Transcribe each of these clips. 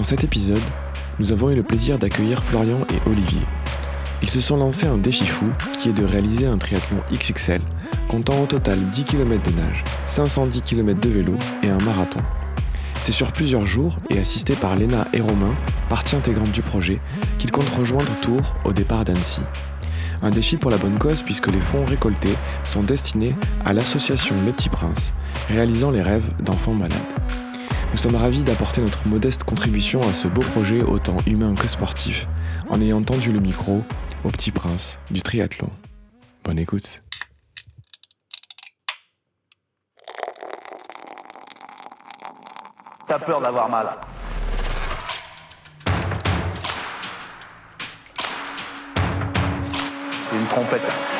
Dans cet épisode, nous avons eu le plaisir d'accueillir Florian et Olivier. Ils se sont lancés un défi fou qui est de réaliser un triathlon XXL, comptant au total 10 km de nage, 510 km de vélo et un marathon. C'est sur plusieurs jours et assisté par Léna et Romain, partie intégrante du projet, qu'ils comptent rejoindre Tours au départ d'Annecy. Un défi pour la bonne cause puisque les fonds récoltés sont destinés à l'association Le Petit Prince, réalisant les rêves d'enfants malades. Nous sommes ravis d'apporter notre modeste contribution à ce beau projet autant humain que sportif, en ayant tendu le micro au Petit Prince du triathlon. Bonne écoute. T'as peur d'avoir mal. Une trompette.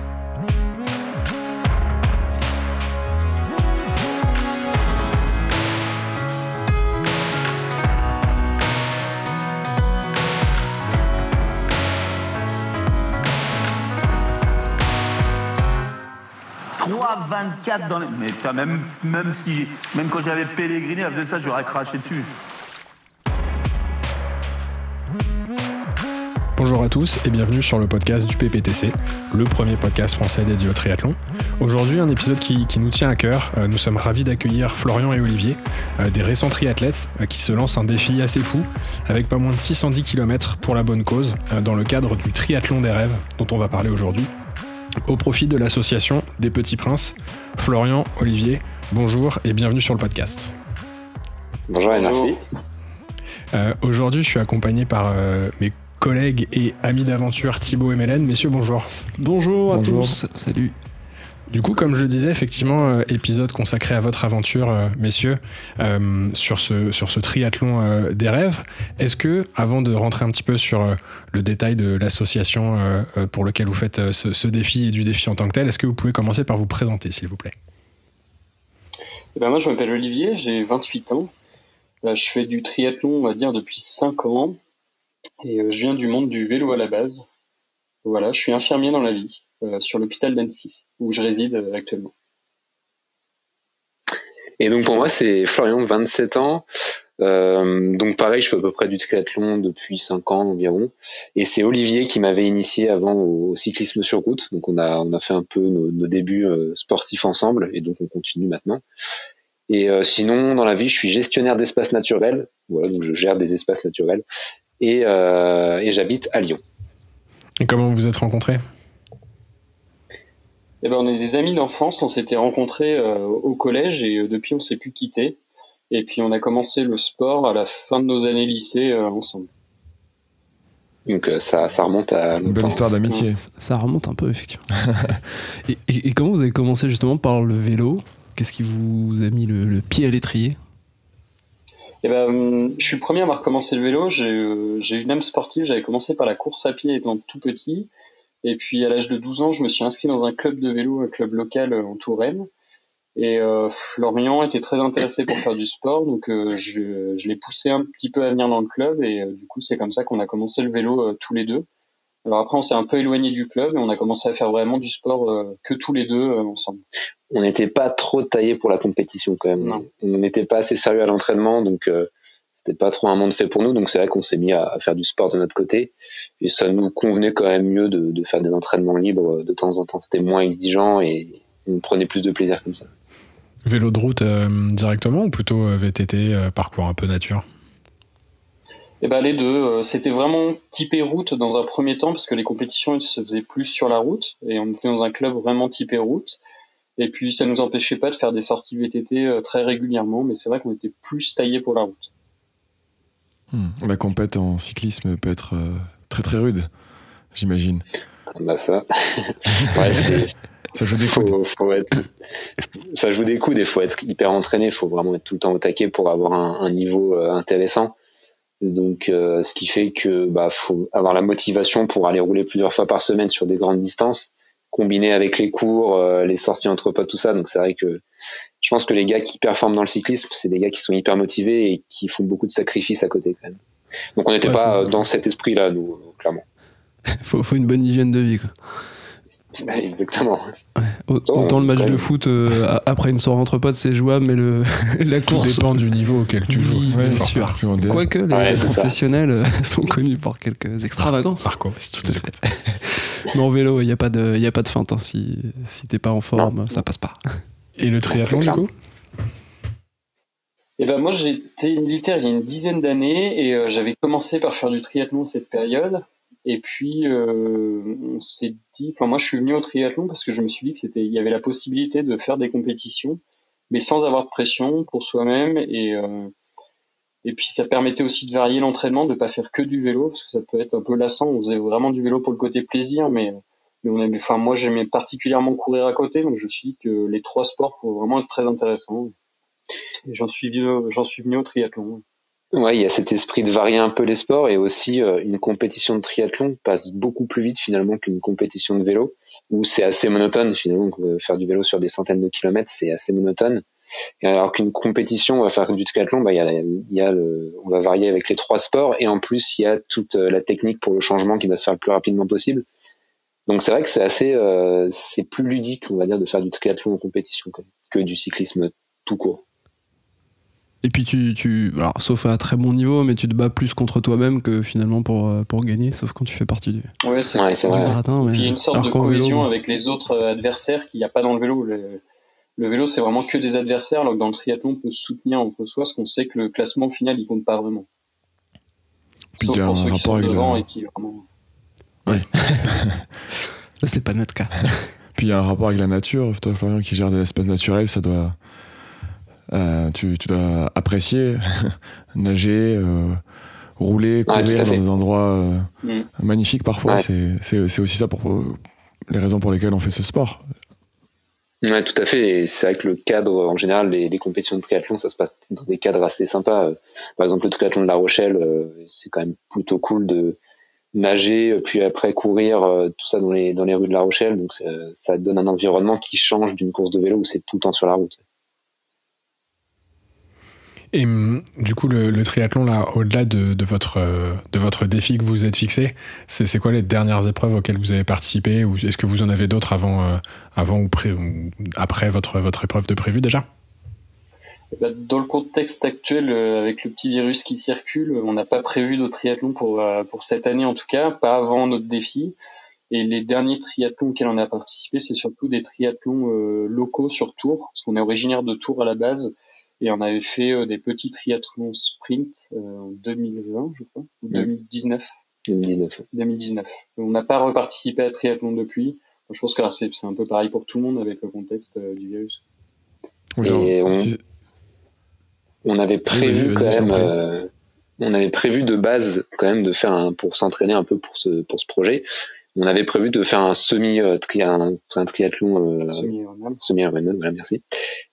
24 dans les... Mais t'as même, même si... Même quand j'avais elle faisait ça, j'aurais craché dessus. Bonjour à tous et bienvenue sur le podcast du PPTC, le premier podcast français dédié au triathlon. Aujourd'hui, un épisode qui, qui nous tient à cœur. Euh, nous sommes ravis d'accueillir Florian et Olivier, euh, des récents triathlètes euh, qui se lancent un défi assez fou, avec pas moins de 610 km pour la bonne cause, dans le cadre du triathlon des rêves dont on va parler aujourd'hui, au profit de l'association des Petits Princes. Florian, Olivier, bonjour et bienvenue sur le podcast. Bonjour et merci. Euh, Aujourd'hui, je suis accompagné par euh, mes collègues et amis d'aventure Thibaut et Mélène. Messieurs, bonjour. Bonjour à Bonjour. tous, salut. Du coup, comme je le disais, effectivement, euh, épisode consacré à votre aventure, euh, messieurs, euh, sur, ce, triathlon des rêves. Est-ce que, avant de rentrer un petit peu sur le détail de l'association pour lequel vous faites ce, défi et du défi en tant que tel, est-ce que vous pouvez commencer par vous présenter, s'il vous plaît? Eh ben, moi, je m'appelle Olivier, j'ai 28 ans. Je fais du triathlon, on va dire, depuis 5 ans. Et je viens du monde du vélo à la base. Voilà, je suis infirmier dans la vie, sur l'hôpital d'Annecy, où je réside euh, actuellement. Et donc pour moi, c'est Florian, 27 ans. Euh, donc pareil, je fais à peu près du triathlon depuis 5 ans environ. Et c'est Olivier qui m'avait initié avant au cyclisme sur route. Donc on a, on a fait un peu nos, nos débuts euh, sportifs ensemble et donc on continue maintenant. Et euh, sinon, dans la vie, je suis gestionnaire d'espaces naturels. Voilà, donc je gère des espaces naturels. Et, euh, et j'habite à Lyon. Et comment vous vous êtes rencontrés? Eh ben, on est des amis d'enfance, on s'était rencontrés euh, au collège et euh, depuis, on s'est plus quittés. Et puis, on a commencé le sport à la fin de nos années lycée euh, ensemble. Donc euh, ça, ça remonte à Une belle longtemps. histoire d'amitié. Ça remonte un peu, effectivement. et, et- et comment vous avez commencé justement par le vélo? Qu'est-ce qui vous a mis le, le pied à l'étrier? Eh ben, je suis le premier à avoir commencé le vélo. J'ai euh, j'ai une âme sportive. J'avais commencé par la course à pied étant tout petit. Et puis, à l'âge de 12 ans, je me suis inscrit dans un club de vélo, un club local euh, en Touraine. Et euh, Florian était très intéressé pour faire du sport, donc euh, je, je l'ai poussé un petit peu à venir dans le club. Et euh, du coup, c'est comme ça qu'on a commencé le vélo euh, tous les deux. Alors après, on s'est un peu éloigné du club et on a commencé à faire vraiment du sport euh, que tous les deux euh, ensemble. on n'était pas trop taillé pour la compétition quand même. Non. On n'était pas assez sérieux à l'entraînement, donc euh, c'était pas trop un monde fait pour nous. Donc c'est vrai qu'on s'est mis à, à faire du sport de notre côté, et ça nous convenait quand même mieux de, de faire des entraînements libres de temps en temps. C'était moins exigeant et on prenait plus de plaisir comme ça. Vélo de route euh, directement ou plutôt euh, VTT, euh, parcours un peu nature? Eh ben les deux, euh, c'était vraiment typé route dans un premier temps parce que les compétitions elles, se faisaient plus sur la route et on était dans un club vraiment typé route. Et puis ça nous empêchait pas de faire des sorties VTT euh, très régulièrement, mais c'est vrai qu'on était plus taillé pour la route. Hmm. La compète en cyclisme peut être euh, très très rude, j'imagine. Bah ça, ouais, c'est, Ça joue des coudes. faut, faut être, ça joue des coups. Il faut être hyper entraîné. Il faut vraiment être tout le temps au taquet pour avoir un, un niveau euh, intéressant. Donc, euh, ce qui fait que bah faut avoir la motivation pour aller rouler plusieurs fois par semaine sur des grandes distances combiné avec les cours, euh, les sorties entre potes, tout ça. Donc c'est vrai que je pense que les gars qui performent dans le cyclisme, c'est des gars qui sont hyper motivés et qui font beaucoup de sacrifices à côté quand même. Donc on n'était Ouais, pas dans cet esprit-là, nous, euh, clairement. faut, faut une bonne hygiène de vie. Quoi. Exactement. Au- Oh, Autant le match de foot euh, après une soirée entre potes, c'est jouable, mais le, la Tout course. dépend du niveau auquel tu joues. Oui, bien sûr. Quoique les Ouais, c'est ça. professionnels euh, sont connus pour quelques extravagances. Marco, si tu Tout à nous fait. Mais en vélo, il n'y a, pas de- y a pas de feinte. hein. Si, si t'es pas en forme, ça passe pas. Et le triathlon, du coup Et ben moi été militaire il y a une dizaine d'années et euh, j'avais commencé par faire du triathlon à cette période. Et puis euh, on s'est dit, enfin moi je suis venu au triathlon parce que je me suis dit que c'était, il y avait la possibilité de faire des compétitions, mais sans avoir de pression pour soi-même et euh, et puis ça permettait aussi de varier l'entraînement, de pas faire que du vélo parce que ça peut être un peu lassant. On faisait vraiment du vélo pour le côté plaisir, mais mais on aimait, enfin moi j'aimais particulièrement courir à côté, donc je me suis dit que les trois sports pouvaient vraiment être très intéressants. Et j'en suis j'en suis venu au triathlon. Ouais, il y a cet esprit de varier un peu les sports et aussi euh, une compétition de triathlon passe beaucoup plus vite finalement qu'une compétition de vélo où c'est assez monotone finalement. euh, Faire du vélo sur des centaines de kilomètres, c'est assez monotone. Alors qu'une compétition, on va faire du triathlon, bah, il y a, le, on va varier avec les trois sports et en plus il y a toute euh, la technique pour le changement qui doit se faire le plus rapidement possible. Donc c'est vrai que c'est assez, c'est plus ludique, on va dire, de faire du triathlon en compétition que du cyclisme tout court. Et puis tu, tu alors, sauf à très bon niveau, mais tu te bats plus contre toi-même que finalement pour, euh, pour gagner, sauf quand tu fais partie du, Ouais, c'est Ouais, vrai. mais- Puis il y a une sorte alors de vélo, cohésion avec les autres euh, adversaires qu'il n'y a pas dans le vélo. Le, le vélo, c'est vraiment que des adversaires, alors que dans le triathlon, on peut se soutenir entre soi, parce qu'on sait que le classement final, il compte pas vraiment. Puis Sauf il y a pour un ceux qui rapport sont avec devant la- et qui vraiment. Là, c'est pas notre cas. Puis il y a un rapport avec la nature. Toi, Florian, qui gère des espaces naturels, ça doit. Euh, tu, tu dois apprécier nager, euh, rouler, courir dans des endroits euh, Mm. magnifiques parfois. Ouais. C'est- aussi ça pour les raisons pour lesquelles on fait ce sport. Tout à fait. C'est vrai que le cadre, en général, les, les compétitions de triathlon, ça se passe dans des cadres assez sympas. Par exemple, le triathlon de La Rochelle, c'est quand même plutôt cool de nager, puis après courir, tout ça dans les, dans les rues de La Rochelle. Donc, ça, ça donne un environnement qui change d'une course de vélo où c'est tout le temps sur la route. Et hum, du coup, le, triathlon, là, au-delà de, votre, euh, de votre défi que vous êtes fixé, c'est quoi les dernières épreuves auxquelles vous avez participé Ou est-ce que vous en avez d'autres avant, euh, avant ou, après votre, votre épreuve de prévu déjà? Eh ben, Dans le contexte actuel, euh, avec le petit virus qui circule, on n'a pas prévu de triathlon pour, pour cette année en tout cas, pas avant notre défi. Et les derniers triathlons auxquels on a participé, c'est surtout des triathlons locaux sur Tours, parce qu'on est originaire de Tours à la base, et on avait fait euh, des petits triathlons sprint euh, en 2020, je crois, ou Mm. 2019. 2019. 2019. On n'a pas reparticipé à triathlon depuis. Je pense que c'est c'est un peu pareil pour tout le monde avec le contexte euh, du virus. Oui, Et alors, on- si- On avait prévu quand même, euh, on avait prévu de base quand même de faire un, pour s'entraîner un peu pour ce, pour ce projet. On avait prévu de faire un semi, euh, tri, un, un triathlon euh, Semi-hivernal. semi-Ironman, voilà, merci.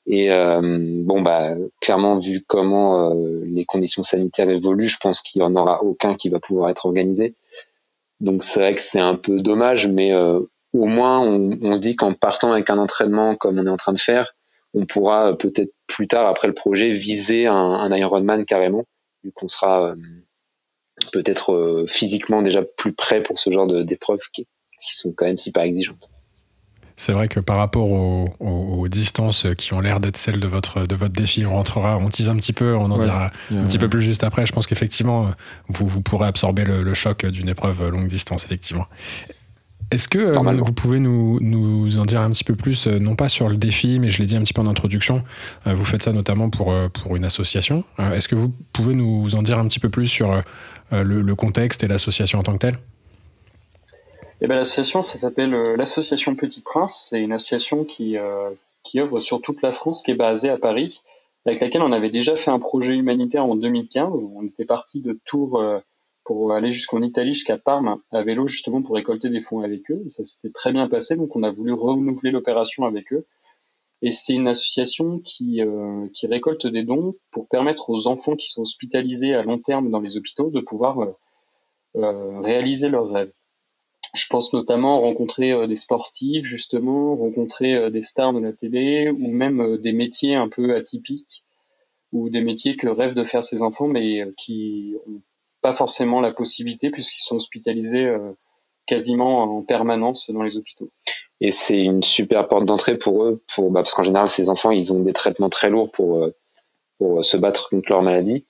Et euh, bon, bah, clairement, vu comment euh, les conditions sanitaires évoluent, je pense qu'il y en aura aucun qui va pouvoir être organisé. Donc c'est vrai que c'est un peu dommage, mais euh, au moins on, on se dit qu'en partant avec un entraînement comme on est en train de faire, on pourra euh, peut-être plus tard après le projet viser un, un Ironman carrément, vu qu'on sera euh, peut-être euh, physiquement déjà plus prêt pour ce genre d'épreuves qui, qui sont quand même super exigeantes. C'est vrai que par rapport aux, aux- aux distances qui ont l'air d'être celles de votre, de votre défi, on rentrera, on tease un petit peu, on en Ouais. dira un petit peu plus juste après. Je pense qu'effectivement, vous, vous pourrez absorber le, le choc d'une épreuve longue distance, effectivement. Est-ce que euh, vous pouvez nous, nous en dire un petit peu plus, euh, non pas sur le défi, mais je l'ai dit un petit peu en introduction, euh, vous faites ça notamment pour, euh, pour une association. Euh, Est-ce que vous pouvez nous en dire un petit peu plus sur euh, le, le contexte et l'association en tant que telle Eh ben, l'association, ça s'appelle euh, l'association Petit Prince. C'est une association qui, euh, qui œuvre sur toute la France, qui est basée à Paris, avec laquelle on avait déjà fait un projet humanitaire en 2015. On était parti de Tours euh, pour aller jusqu'en Italie, jusqu'à Parme, à vélo, justement pour récolter des fonds avec eux. Ça s'était très bien passé, donc on a voulu renouveler l'opération avec eux. Et c'est une association qui, euh, qui récolte des dons pour permettre aux enfants qui sont hospitalisés à long terme dans les hôpitaux de pouvoir euh, euh, réaliser leurs rêves. je pense notamment rencontrer des sportifs, justement, rencontrer des stars de la télé, ou même des métiers un peu atypiques, ou des métiers que rêvent de faire ses enfants, mais qui n'ont pas forcément la possibilité puisqu'ils sont hospitalisés quasiment en permanence dans les hôpitaux. Et c'est une super porte d'entrée pour eux, pour, bah, parce qu'en général, ces enfants, ils ont des traitements très lourds pour, pour se battre contre leur maladie.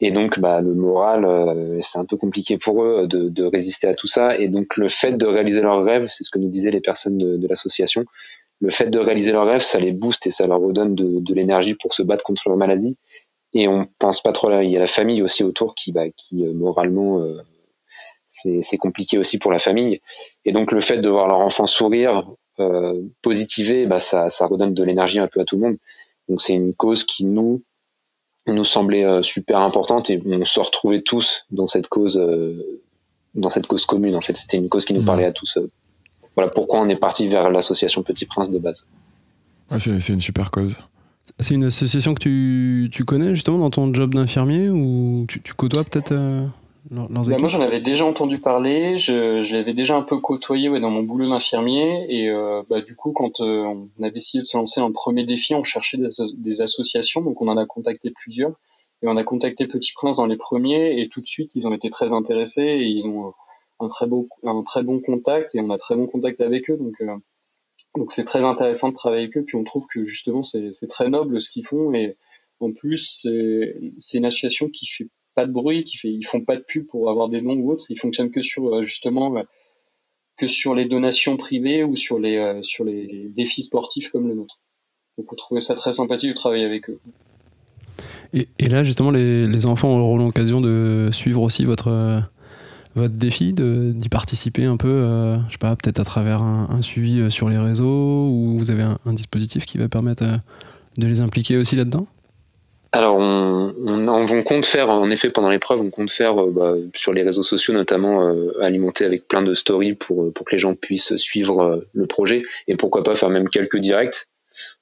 Et donc, bah, le moral, euh, c'est un peu compliqué pour eux de, de, résister à tout ça. Et donc, le fait de réaliser leurs rêves, c'est ce que nous disaient les personnes de, de l'association, le fait de réaliser leurs rêves, ça les booste et ça leur redonne de, de l'énergie pour se battre contre leur maladie. Et on pense pas trop là. Il y a la famille aussi autour qui, bah, qui euh, moralement, euh, c'est compliqué aussi pour la famille. Et donc, le fait de voir leur enfant sourire, euh, positiver, bah, ça, ça redonne de l'énergie un peu à tout le monde. Donc, c'est une cause qui nous nous semblait euh, super importante et on se retrouvait tous dans cette cause, euh, dans cette cause commune. En fait, c'était une cause qui nous mmh. parlait à tous. Euh. Voilà pourquoi on est parti vers l'association Petit Prince de base. c'est une super cause. C'est une association que tu, tu, connais justement dans ton job d'infirmier ou tu, tu côtoies peut-être bah, moi, j'en avais déjà entendu parler, je, je l'avais déjà un peu côtoyé ouais, dans mon boulot d'infirmier. Et euh, bah, du coup, quand euh, on a décidé de se lancer dans le premier défi, on cherchait des, des, associations, donc on en a contacté plusieurs. Et on a contacté Petit Prince dans les premiers, et tout de suite, ils ont été très intéressés, et ils ont un très, beau, un très bon contact, et on a très bon contact avec eux. Donc, euh, donc c'est très intéressant de travailler avec eux. Puis on trouve que justement, c'est très noble ce qu'ils font. Et en plus, c'est une association qui fait pas de bruit, qui fait, ils font pas de pub pour avoir des noms ou autres. Ils fonctionnent que sur euh, justement euh, que sur les donations privées ou sur les euh, sur les défis sportifs comme le nôtre. Donc on trouvait ça très sympathique de travailler avec eux. Et, là justement les, enfants auront l'occasion de suivre aussi votre votre défi, d'y participer un peu, je sais pas, peut-être à travers un, suivi sur les réseaux ou vous avez un dispositif qui va permettre de les impliquer aussi là-dedans? Alors, on, on, on, compte faire, en effet, pendant l'épreuve, on compte faire euh, bah, sur les réseaux sociaux, notamment euh, alimenter avec plein de stories pour, euh, pour que les gens puissent suivre le projet et pourquoi pas faire même quelques directs.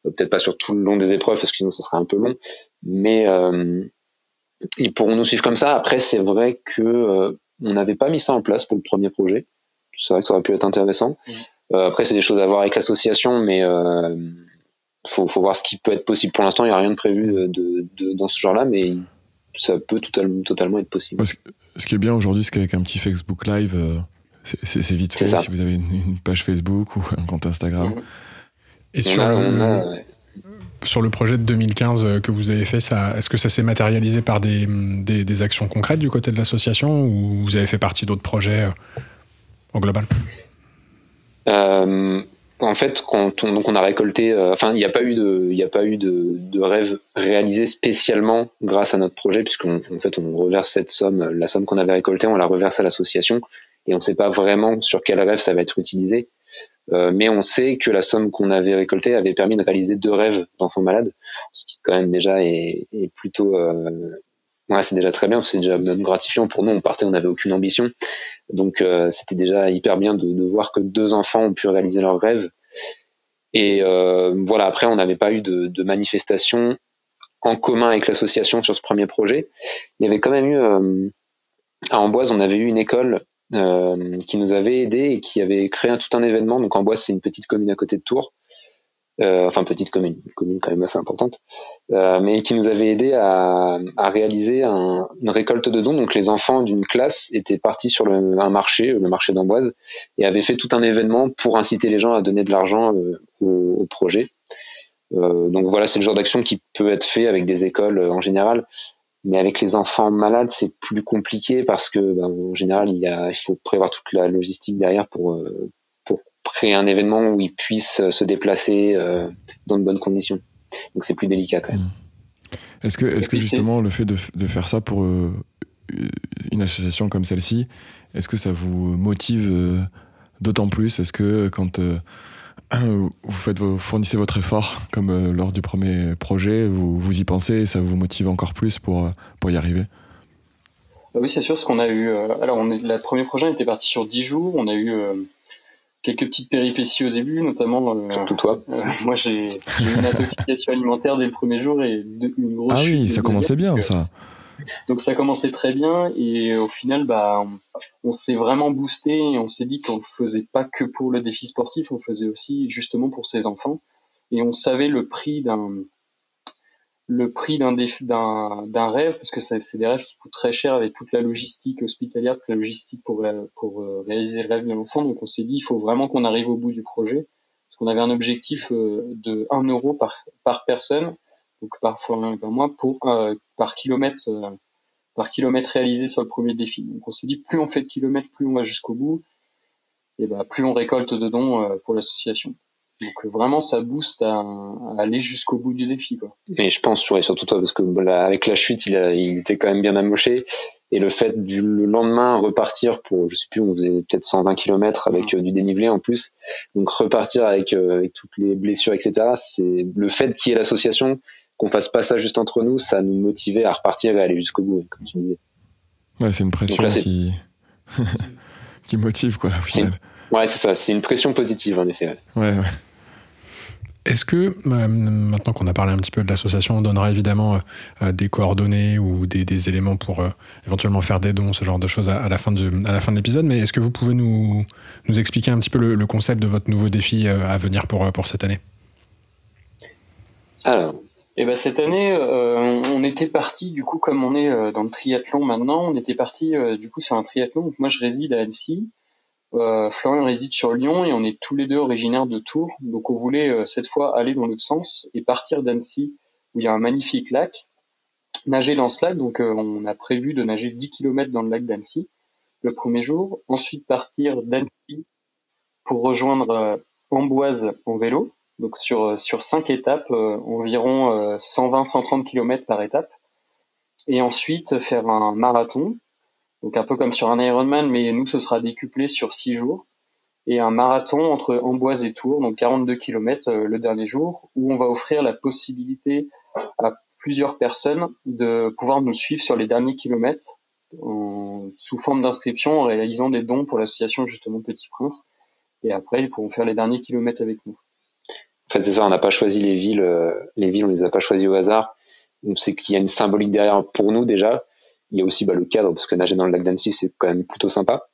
Peut-être pas sur tout le long des épreuves parce que sinon ça serait un peu long, mais ils pourront nous suivre comme ça. Après, c'est vrai que on n'avait pas mis ça en place pour le premier projet. C'est vrai que ça aurait pu être intéressant. Mmh. après, c'est des choses à voir avec l'association, mais faut, faut voir ce qui peut être possible. Pour l'instant, il n'y a rien de prévu de, dans ce genre-là, mais ça peut totalement, totalement être possible. ce qui est bien aujourd'hui, c'est qu'avec un petit Facebook Live, euh, c'est vite fait si vous avez une, page Facebook ou un compte Instagram. Mhm. Et sur, sur le projet de 2015 euh, que vous avez fait, est-ce que ça s'est matérialisé par des, des, actions concrètes du côté de l'association ou vous avez fait partie d'autres projets euh, au global? En fait, quand on, donc on a récolté, euh, enfin, il n'y a pas eu de, il a pas eu de, rêve réalisé spécialement grâce à notre projet, puisqu'en en fait, on reverse cette somme, la somme qu'on avait récoltée, on la reverse à l'association, et on ne sait pas vraiment sur quel rêve ça va être utilisé. Euh, mais on sait que la somme qu'on avait récoltée avait permis de réaliser deux rêves d'enfants malades, ce qui quand même déjà est, plutôt euh, ouais, c'est déjà très bien, c'est déjà gratifiant pour nous. On partait, on n'avait aucune ambition, donc euh, c'était déjà hyper bien de, voir que deux enfants ont pu réaliser leurs rêves. Et euh, voilà, après, on n'avait pas eu de, de, manifestation en commun avec l'association sur ce premier projet. Il y avait quand même eu euh, à Amboise, on avait eu une école euh, qui nous avait aidé et qui avait créé tout un événement. Donc Amboise, c'est une petite commune à côté de Tours euh, enfin petite commune, une commune quand même assez importante, euh, mais qui nous avait aidé à, à réaliser un, une récolte de dons. Donc les enfants d'une classe étaient partis sur le, un marché, le marché d'Amboise, et avaient fait tout un événement pour inciter les gens à donner de l'argent euh, au, au, projet. Euh, donc voilà, c'est le genre d'action qui peut être fait avec des écoles en général. Mais avec les enfants malades, c'est plus compliqué parce que, ben, en général, il, y a, il faut prévoir toute la logistique derrière pour, créer un événement où ils puissent euh, se déplacer euh, dans de bonnes conditions. Donc c'est plus délicat quand même. Mmh. Est-ce que, est-ce que justement le fait de, de faire ça pour euh, une association comme celle-ci, est-ce que ça vous motive d'autant plus? Est-ce que quand vous, faites vous fournissez votre effort, comme lors du premier projet, vous, vous y pensez et ça vous motive encore plus pour, pour y arriver? Bah Oui, c'est sûr, ce qu'on a eu. alors, on est, le premier projet était parti sur 10 jours. On a eu quelques petites péripéties au début, notamment. Euh, Surtout toi. Euh, moi, j'ai eu une intoxication alimentaire dès le premier jour et une grosse. Ah oui, ça commençait bien, ça. Donc ça commençait très bien et au final, bah, on, s'est vraiment boosté et on s'est dit qu'on ne faisait pas que pour le défi sportif, on faisait aussi justement pour ses enfants. Et on savait le prix d'un le prix d'un d'un rêve parce que c'est des rêves qui coûtent très cher avec toute la logistique hospitalière, toute la logistique pour pour euh, réaliser le rêve de l'enfant. Donc on s'est dit il faut vraiment qu'on arrive au bout du projet parce qu'on avait un objectif euh, de 1 euro par par personne donc parfois un par mois pour euh, par kilomètre euh, par kilomètre réalisé sur le premier défi. Donc on s'est dit plus on fait de kilomètres, plus on va jusqu'au bout, et ben plus on récolte de dons euh, pour l'association. Donc vraiment ça booste à, aller jusqu'au bout du défi quoi. Mais je pense surtout toi parce que avec la chute il, il était quand même bien amoché et le fait du le lendemain repartir pour je sais plus on faisait peut-être 120 km avec du dénivelé en plus donc repartir avec, avec toutes les blessures etc c'est le fait qu'il y ait l'association qu'on fasse pas ça juste entre nous, ça nous motivait à repartir et aller jusqu'au bout, comme tu disais. Ouais, c'est une pression qui... qui motive, quoi, au final. Ouais, c'est ça, c'est une pression positive, en effet. Ouais, ouais. Est-ce que, euh, maintenant qu'on a parlé un petit peu de l'association, on donnera évidemment euh, des coordonnées ou des, éléments pour euh, éventuellement faire des dons, ce genre de choses à, la fin de, l'épisode, mais est-ce que vous pouvez nous, expliquer un petit peu le, concept de votre nouveau défi à venir pour, cette année? Alors, et ben cette année, euh, on était parti du coup comme on est euh, dans le triathlon maintenant, on était parti euh, du coup sur un triathlon. Donc moi je réside à Annecy, Florian réside sur Lyon et on est tous les deux originaires de Tours. Donc on voulait cette fois aller dans l'autre sens et partir d'Annecy où il y a un magnifique lac, nager dans ce lac. Donc on a prévu de nager 10 km dans le lac d'Annecy le premier jour, ensuite partir d'Annecy pour rejoindre Amboise en vélo donc sur euh, sur cinq étapes, euh, environ 120-130 euh, km par étape, et ensuite faire un marathon, donc un peu comme sur un Ironman, mais nous ce sera décuplé sur six jours, et un marathon entre Amboise et Tours, donc 42 km le dernier jour, où on va offrir la possibilité à plusieurs personnes de pouvoir nous suivre sur les derniers kilomètres sous forme d'inscription en réalisant des dons pour l'association justement Petit Prince. Et après, ils pourront faire les derniers kilomètres avec nous. En fait, c'est ça, on n'a pas choisi les villes, euh, les villes, on les a pas choisies au hasard. On sait qu'il y a une symbolique derrière pour nous déjà. Il y a aussi bah, le cadre, parce que nager dans le lac d'Annecy, c'est quand même plutôt sympa.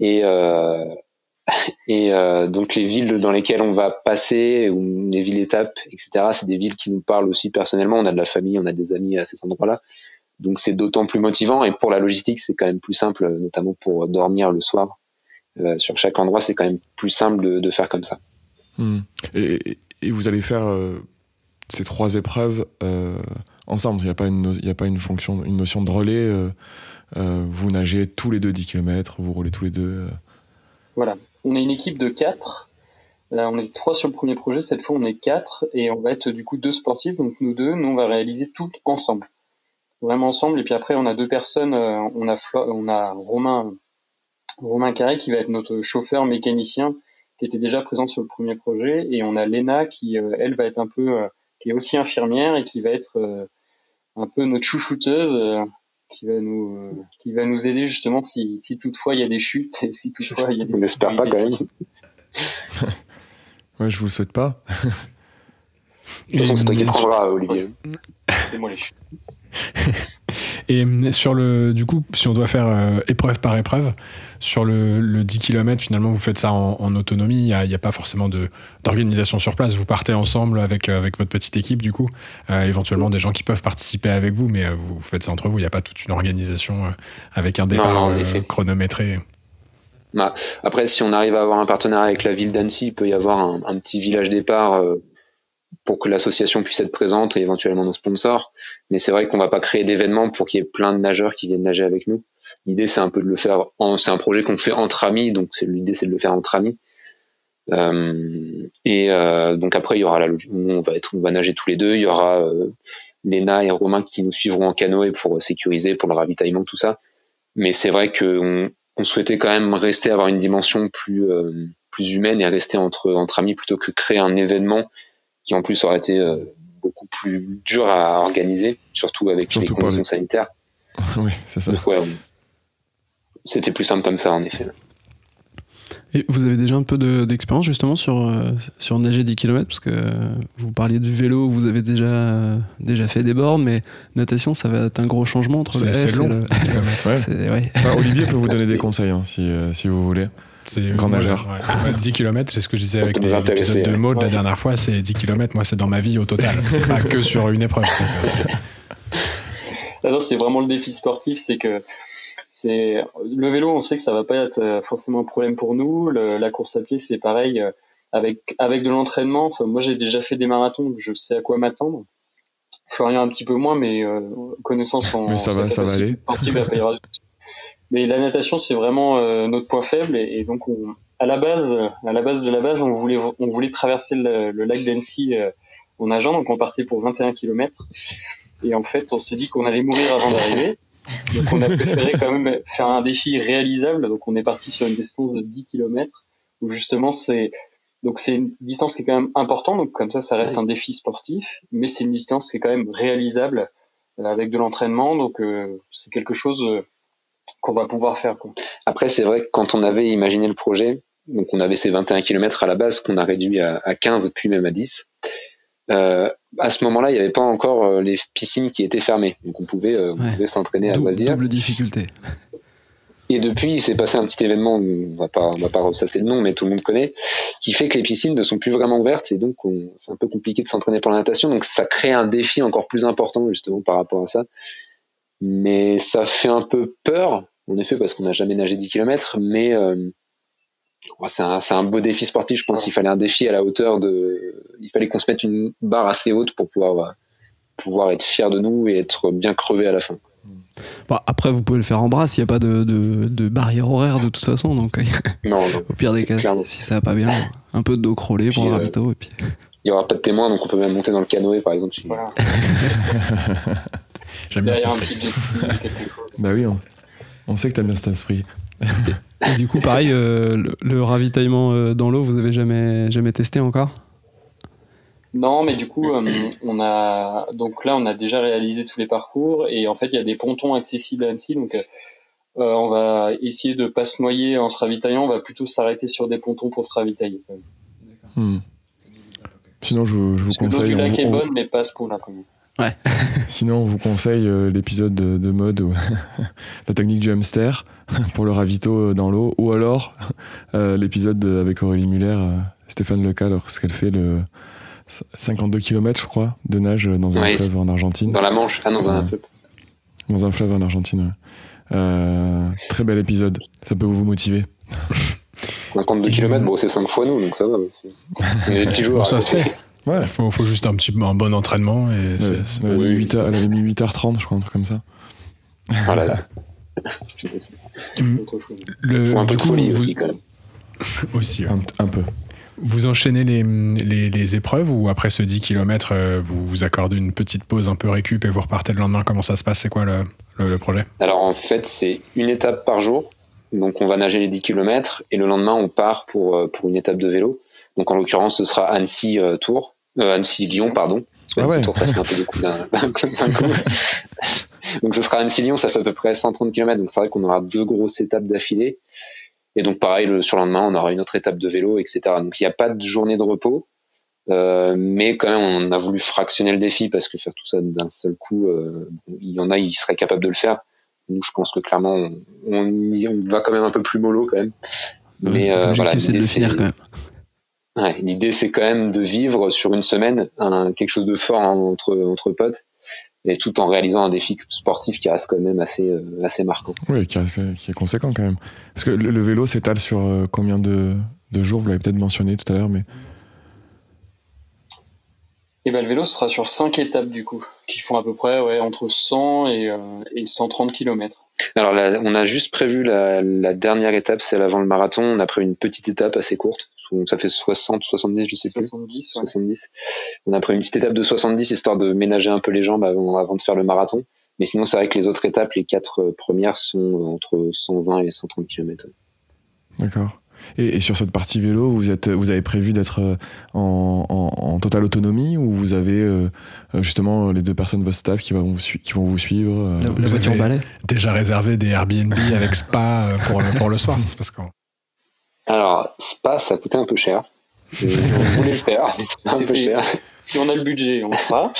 Et, euh, euh, donc les villes dans lesquelles on va passer, ou les villes étapes, etc., c'est des villes qui nous parlent aussi personnellement. On a de la famille, on a des amis à ces endroits-là. Donc c'est d'autant plus motivant. Et pour la logistique, c'est quand même plus simple, notamment pour dormir le soir. Euh, sur chaque endroit, c'est quand même plus simple de, faire comme ça. Hmm. Et, vous allez faire ces trois épreuves ensemble. Il n'y a pas une, il a pas une fonction, une notion de relais. Euh, vous nagez tous les deux 10 km, vous roulez tous les deux. Voilà. On est une équipe de quatre. on est trois sur le premier projet. Cette fois, on est quatre et on va être du coup deux sportifs. Donc nous deux, nous on va réaliser tout ensemble, vraiment ensemble. Et puis après, on a deux personnes. on a on a Romain Romain Carré qui va être notre chauffeur mécanicien qui était déjà présente sur le premier projet, et on a Lena qui, euh, elle, va être un peu, euh, qui est aussi infirmière et qui va être euh, un peu notre chouchouteuse, qui va nous, qui va nous aider justement si, si toutefois il y a des chutes et si toutefois il y a des. On n'espère pas quand même. ouais, je vous le souhaite pas. De toute façon, c'est toi qui prendras, Olivier. C'est moi les chutes. Et sur le, du coup, si on doit faire euh, épreuve par épreuve, sur le, le, 10 km, finalement, vous faites ça en, autonomie. Il n'y a, pas forcément d'organisation sur place. Vous partez ensemble avec, euh, avec votre petite équipe, du coup. Euh, éventuellement, des gens qui peuvent participer avec vous, mais vous faites ça entre vous. Il n'y a pas toute une organisation avec un départ chronométré. Bah, après, si on arrive à avoir un partenariat avec la ville d'Annecy, il peut y avoir un, un petit village départ pour que l'association puisse être présente et éventuellement nos sponsors. Mais c'est vrai qu'on va pas créer d'événements pour qu'il y ait plein de nageurs qui viennent nager avec nous. L'idée, c'est un peu de le faire. C'est un projet qu'on fait entre amis, donc l'idée, c'est de le faire entre amis. Euh, et euh, donc après, il y aura la, on va on va nager tous les deux. Il y aura euh, Léna et Romain qui nous suivront en canoë pour sécuriser, pour le ravitaillement, tout ça. Mais c'est vrai qu'on on souhaitait quand même rester avoir une dimension plus euh, plus humaine et rester entre entre amis plutôt que créer un événement qui en plus aurait été euh, beaucoup plus dur à organiser, surtout avec les conditions sanitaires. oui, c'est ça. c'était plus simple comme ça, en effet. Et vous avez déjà un peu de- d'expérience justement sur, euh, sur nager 10 km Parce que euh, vous parliez du vélo, vous avez déjà, euh, déjà fait des bornes, mais natation, ça va être un gros changement entre C'est le c'est S et long. le- 10 kilomètres. Ouais. Ouais. Bah, Olivier peut vous donner des conseils hein, si, euh, si vous voulez. C'est Grand nageur. ouais. Ouais, 10 km, c'est ce que je disais avec l'épisode de ouais. Maud la Ouais. dernière fois, c'est 10 km, moi c'est dans ma vie au total. C'est pas que sur une épreuve. C'est- vraiment le défi sportif, c'est que c'est le vélo, on sait que ça va pas être euh, forcément un problème pour nous. Le- la course à pied, c'est pareil. euh, Avec avec de l'entraînement, enfin, moi j'ai déjà fait des marathons, donc je sais à quoi m'attendre. Florian un petit peu moins, mais euh, connaissant son Mais ça va, ça va aller. il y souci. Mais la natation, c'est vraiment euh, notre point faible, et, et donc on, à la base, à la base de la base, on voulait on voulait traverser le, le lac d'Annecy euh, en nageant, donc on partait pour 21 km. Et en fait, on s'est dit qu'on allait mourir avant d'arriver. Donc on a préféré quand même faire un défi réalisable. Donc on est parti sur une distance de 10 km où justement c'est donc c'est une distance qui est quand même importante. Donc comme ça, ça reste un défi sportif, mais c'est une distance qui est quand même réalisable euh, avec de l'entraînement. Donc euh, c'est quelque chose euh, qu'on va pouvoir faire. Quoi. Après, c'est vrai que quand on avait imaginé le projet, donc on avait ces 21 km à la base qu'on a réduit à, à 15 puis même à 10. Euh, à ce moment-là, il n'y avait pas encore euh, les piscines qui étaient fermées, donc on pouvait, euh, Ouais. s'entraîner à loisir. double difficulté. Et depuis, il s'est passé un petit événement, on va pas, on va pas ressasser le nom, mais tout le monde connaît, qui fait que les piscines ne sont plus vraiment ouvertes et donc on- c'est un peu compliqué de s'entraîner pour la natation. Donc ça crée un défi encore plus important justement par rapport à ça. Mais ça fait un peu peur, en effet, parce qu'on n'a jamais nagé 10 km, mais euh, c'est un, beau défi sportif. Je pense qu'il fallait un défi à la hauteur de, il fallait qu'on se mette une barre assez haute pour pouvoir, euh, pouvoir être fier de nous et être bien crevé à la fin. Bon, après, vous pouvez le faire en brasse, il n'y a pas de, de, de barrière horaire de toute façon. Donc, Non, non. au pire des cas, Clairement. si ça va pas bien, un peu de dos crawlé pour le euh, ravito. Et puis... Il y aura pas de témoin, donc on peut même monter dans le canoë, par exemple. Voilà. J'aime bien cet esprit. Bah oui, on, on sait que t'aimes bien cet esprit. Et du coup, pareil, euh, le, le ravitaillement euh, dans l'eau, vous avez jamais, jamais testé encore? Non, mais du coup, euh, on a donc là, on a déjà réalisé tous les parcours et en fait, il y a des pontons accessibles à Annecy, donc on va essayer de pas se noyer en se ravitaillant. On va plutôt s'arrêter sur des pontons pour se ravitailler. quand même. Hmm. Sinon, je vous, je vous Parce que l'eau conseille. du lac est on bonne, mais pas ce quand Sinon, on vous conseille euh, l'épisode de, de mode où la technique du hamster pour le ravito euh, dans l'eau, ou alors euh, l'épisode de- avec Aurélie Muller, euh, Stéphane Leca, lorsqu'elle fait le 52 km, je crois, de nage dans un Ouais, fleuve en Argentine. Dans la Manche Ah non, dans un fleuve. Dans un fleuve en Argentine. ouais. Très bel épisode. Ça peut vous motiver. 52 km, bon, c'est 5 fois nous, donc ça va. On est des petits joueurs. Bon, ça se fait. Ouais. Il faut, faut juste un petit un bon entraînement et Ouais, mis 8 heures- elle avait mis 8h30, je crois, un truc comme ça. Là là. C'est autre chose. le, un peu du coup, vous, aussi, quand même. aussi, ouais. Un, un peu. Vous enchaînez les, les, les épreuves ou après ce 10 km, vous vous accordez une petite pause un peu récup et vous repartez le lendemain? Comment ça se passe? C'est quoi le, le, le projet? Alors en fait, c'est une étape par jour. Donc on va nager les 10 km et le lendemain on part pour, euh, pour une étape de vélo. Donc en l'occurrence ce sera Annecy-Tours, euh, Annecy-Lyon pardon. Parce que Ah ouais. Annecy-Tours ça fait un peu beaucoup d'un coup. donc ce sera Annecy-Lyon, ça fait à peu près 130 km. Donc c'est vrai qu'on aura deux grosses étapes d'affilée. Et donc pareil, le sur le lendemain on aura une autre étape de vélo, etc. Donc il n'y a pas de journée de repos. Euh, mais quand même, on a voulu fractionner le défi parce que faire tout ça d'un seul coup, euh, il y en a, ils seraient capables de le faire. Nous, je pense que clairement, on, on, y- on va quand même un peu plus mollo quand même. Mais euh, voilà, L'objectif, c'est de le finir quand même. Ouais, l'idée, c'est quand même de vivre sur une semaine un, quelque chose de fort entre, entre potes, et tout en réalisant un défi sportif qui reste quand même assez, euh, assez marquant. Oui, qui est, assez- qui est conséquent quand même. Parce que le, le vélo s'étale sur euh, combien de, de jours? Vous l'avez peut-être mentionné tout à l'heure, mais Et ben le vélo sera sur 5 étapes du coup, qui font à peu près ouais, entre 100 et, euh, et 130 km. Alors là, on a juste prévu la, la dernière étape, celle avant le marathon. On a prévu une petite étape assez courte, donc ça fait 60, 70, je sais plus. 70, ouais. 70. On a pris une petite étape de 70 histoire de ménager un peu les jambes avant, avant de faire le marathon. Mais sinon, c'est vrai que les autres étapes, les quatre euh, premières, sont entre 120 et 130 km. d'accord. Et, et sur cette partie vélo, vous, êtes, vous avez prévu d'être euh, en, en- en totale autonomie ou vous avez euh, euh, justement les deux personnes de votre staff qui vont vous, qui vont vous suivre euh, La, la vous voiture avez- balai Déjà réservé des Airbnb avec spa pour le, pour le soir, ça se passe quand Alors, Spa, ça coûtait un peu cher. on voulait le faire, un peu cher. Si on a le budget, on le fera.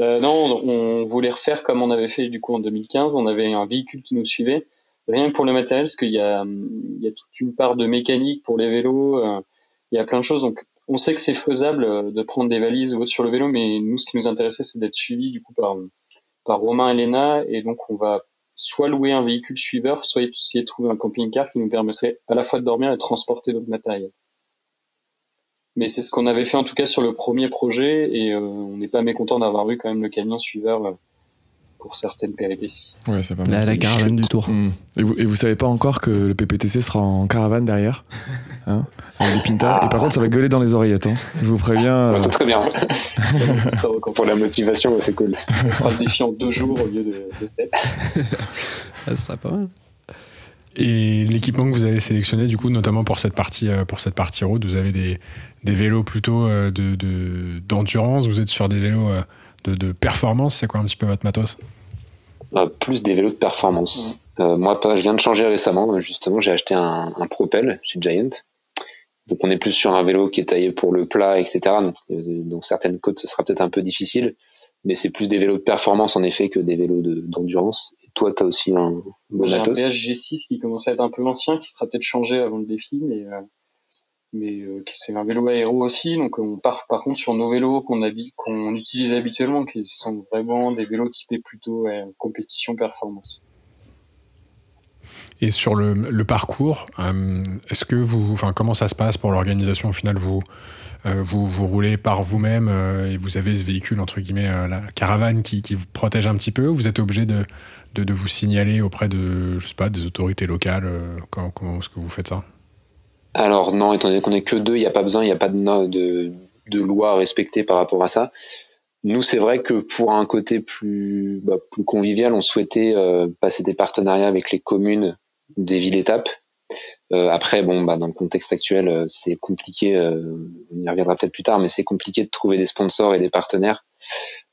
Euh, non, on voulait refaire comme on avait fait du coup en 2015. On avait un véhicule qui nous suivait. Rien que pour le matériel, parce qu'il y a, il y a toute une part de mécanique pour les vélos. euh, il y a plein de choses. Donc, on sait que c'est faisable euh, de prendre des valises sur le vélo, mais nous, ce qui nous intéressait, c'est d'être suivi du coup par, par Romain et Léna. Et donc, on va soit louer un véhicule suiveur, soit essayer de trouver un camping-car qui nous permettrait à la fois de dormir et de transporter notre matériel. Mais c'est ce qu'on avait fait en tout cas sur le premier projet et euh, on n'est pas mécontent d'avoir eu quand même le camion suiveur pour certaines péripéties. Ouais, c'est pas La, mal. la caravane du tour. Hmm. Et, vous, et vous savez pas encore que le PPTC sera en caravane derrière hein, Avec des pintas. Et par contre, ça va gueuler dans les oreillettes. hein. Je vous préviens. euh, C'est très bien. Sera. Pour la motivation, c'est cool. On fera le défi en deux jours au lieu de, de sept. Ah, ça serait pas mal. Et l'équipement que vous avez sélectionné, du coup, notamment pour cette partie, euh, pour cette partie route, vous avez des, des vélos plutôt euh, de, de- d'endurance, vous êtes sur des vélos euh, de, de performance, c'est quoi un petit peu votre matos? Plus des vélos de performance. Euh, moi, je viens de changer récemment. Justement, j'ai acheté un, un Propel chez Giant. Donc, on est plus sur un vélo qui est taillé pour le plat, etc. Donc, euh, donc certaines côtes, ce sera peut-être un peu difficile. Mais c'est plus des vélos de performance, en effet, que des vélos de- d'endurance. Et toi, tu as aussi un bon J'ai un matos. BHG6 qui commence à être un peu ancien, qui sera peut-être changé avant le défi, mais, euh, mais euh, c'est un vélo aéro aussi. Donc on part par contre sur nos vélos qu'on utilise habituellement, qui sont vraiment des vélos typés plutôt euh, compétition performance. Et sur le, parcours, euh, est-ce que vous, enfin, comment ça se passe pour l'organisation au final? Vous, euh, vous, vous roulez par vous-même euh, et vous avez ce véhicule, entre guillemets, euh, la caravane qui, qui vous protège un petit peu ou Vous êtes obligé de, de, vous signaler auprès de, je sais pas, des autorités locales euh, Comment, comment est-ce que vous faites ça? Alors non, étant donné qu'on est que deux, il n'y a pas besoin, il n'y a pas de, loi à respecter par rapport à ça. Nous, c'est vrai que pour un côté plus, bah, convivial, on souhaitait euh, passer des partenariats avec les communes des villes-étapes. Euh, après, bon, bah, dans le contexte actuel, euh, c'est compliqué. on y reviendra peut-être plus tard, mais c'est compliqué de trouver des sponsors et des partenaires.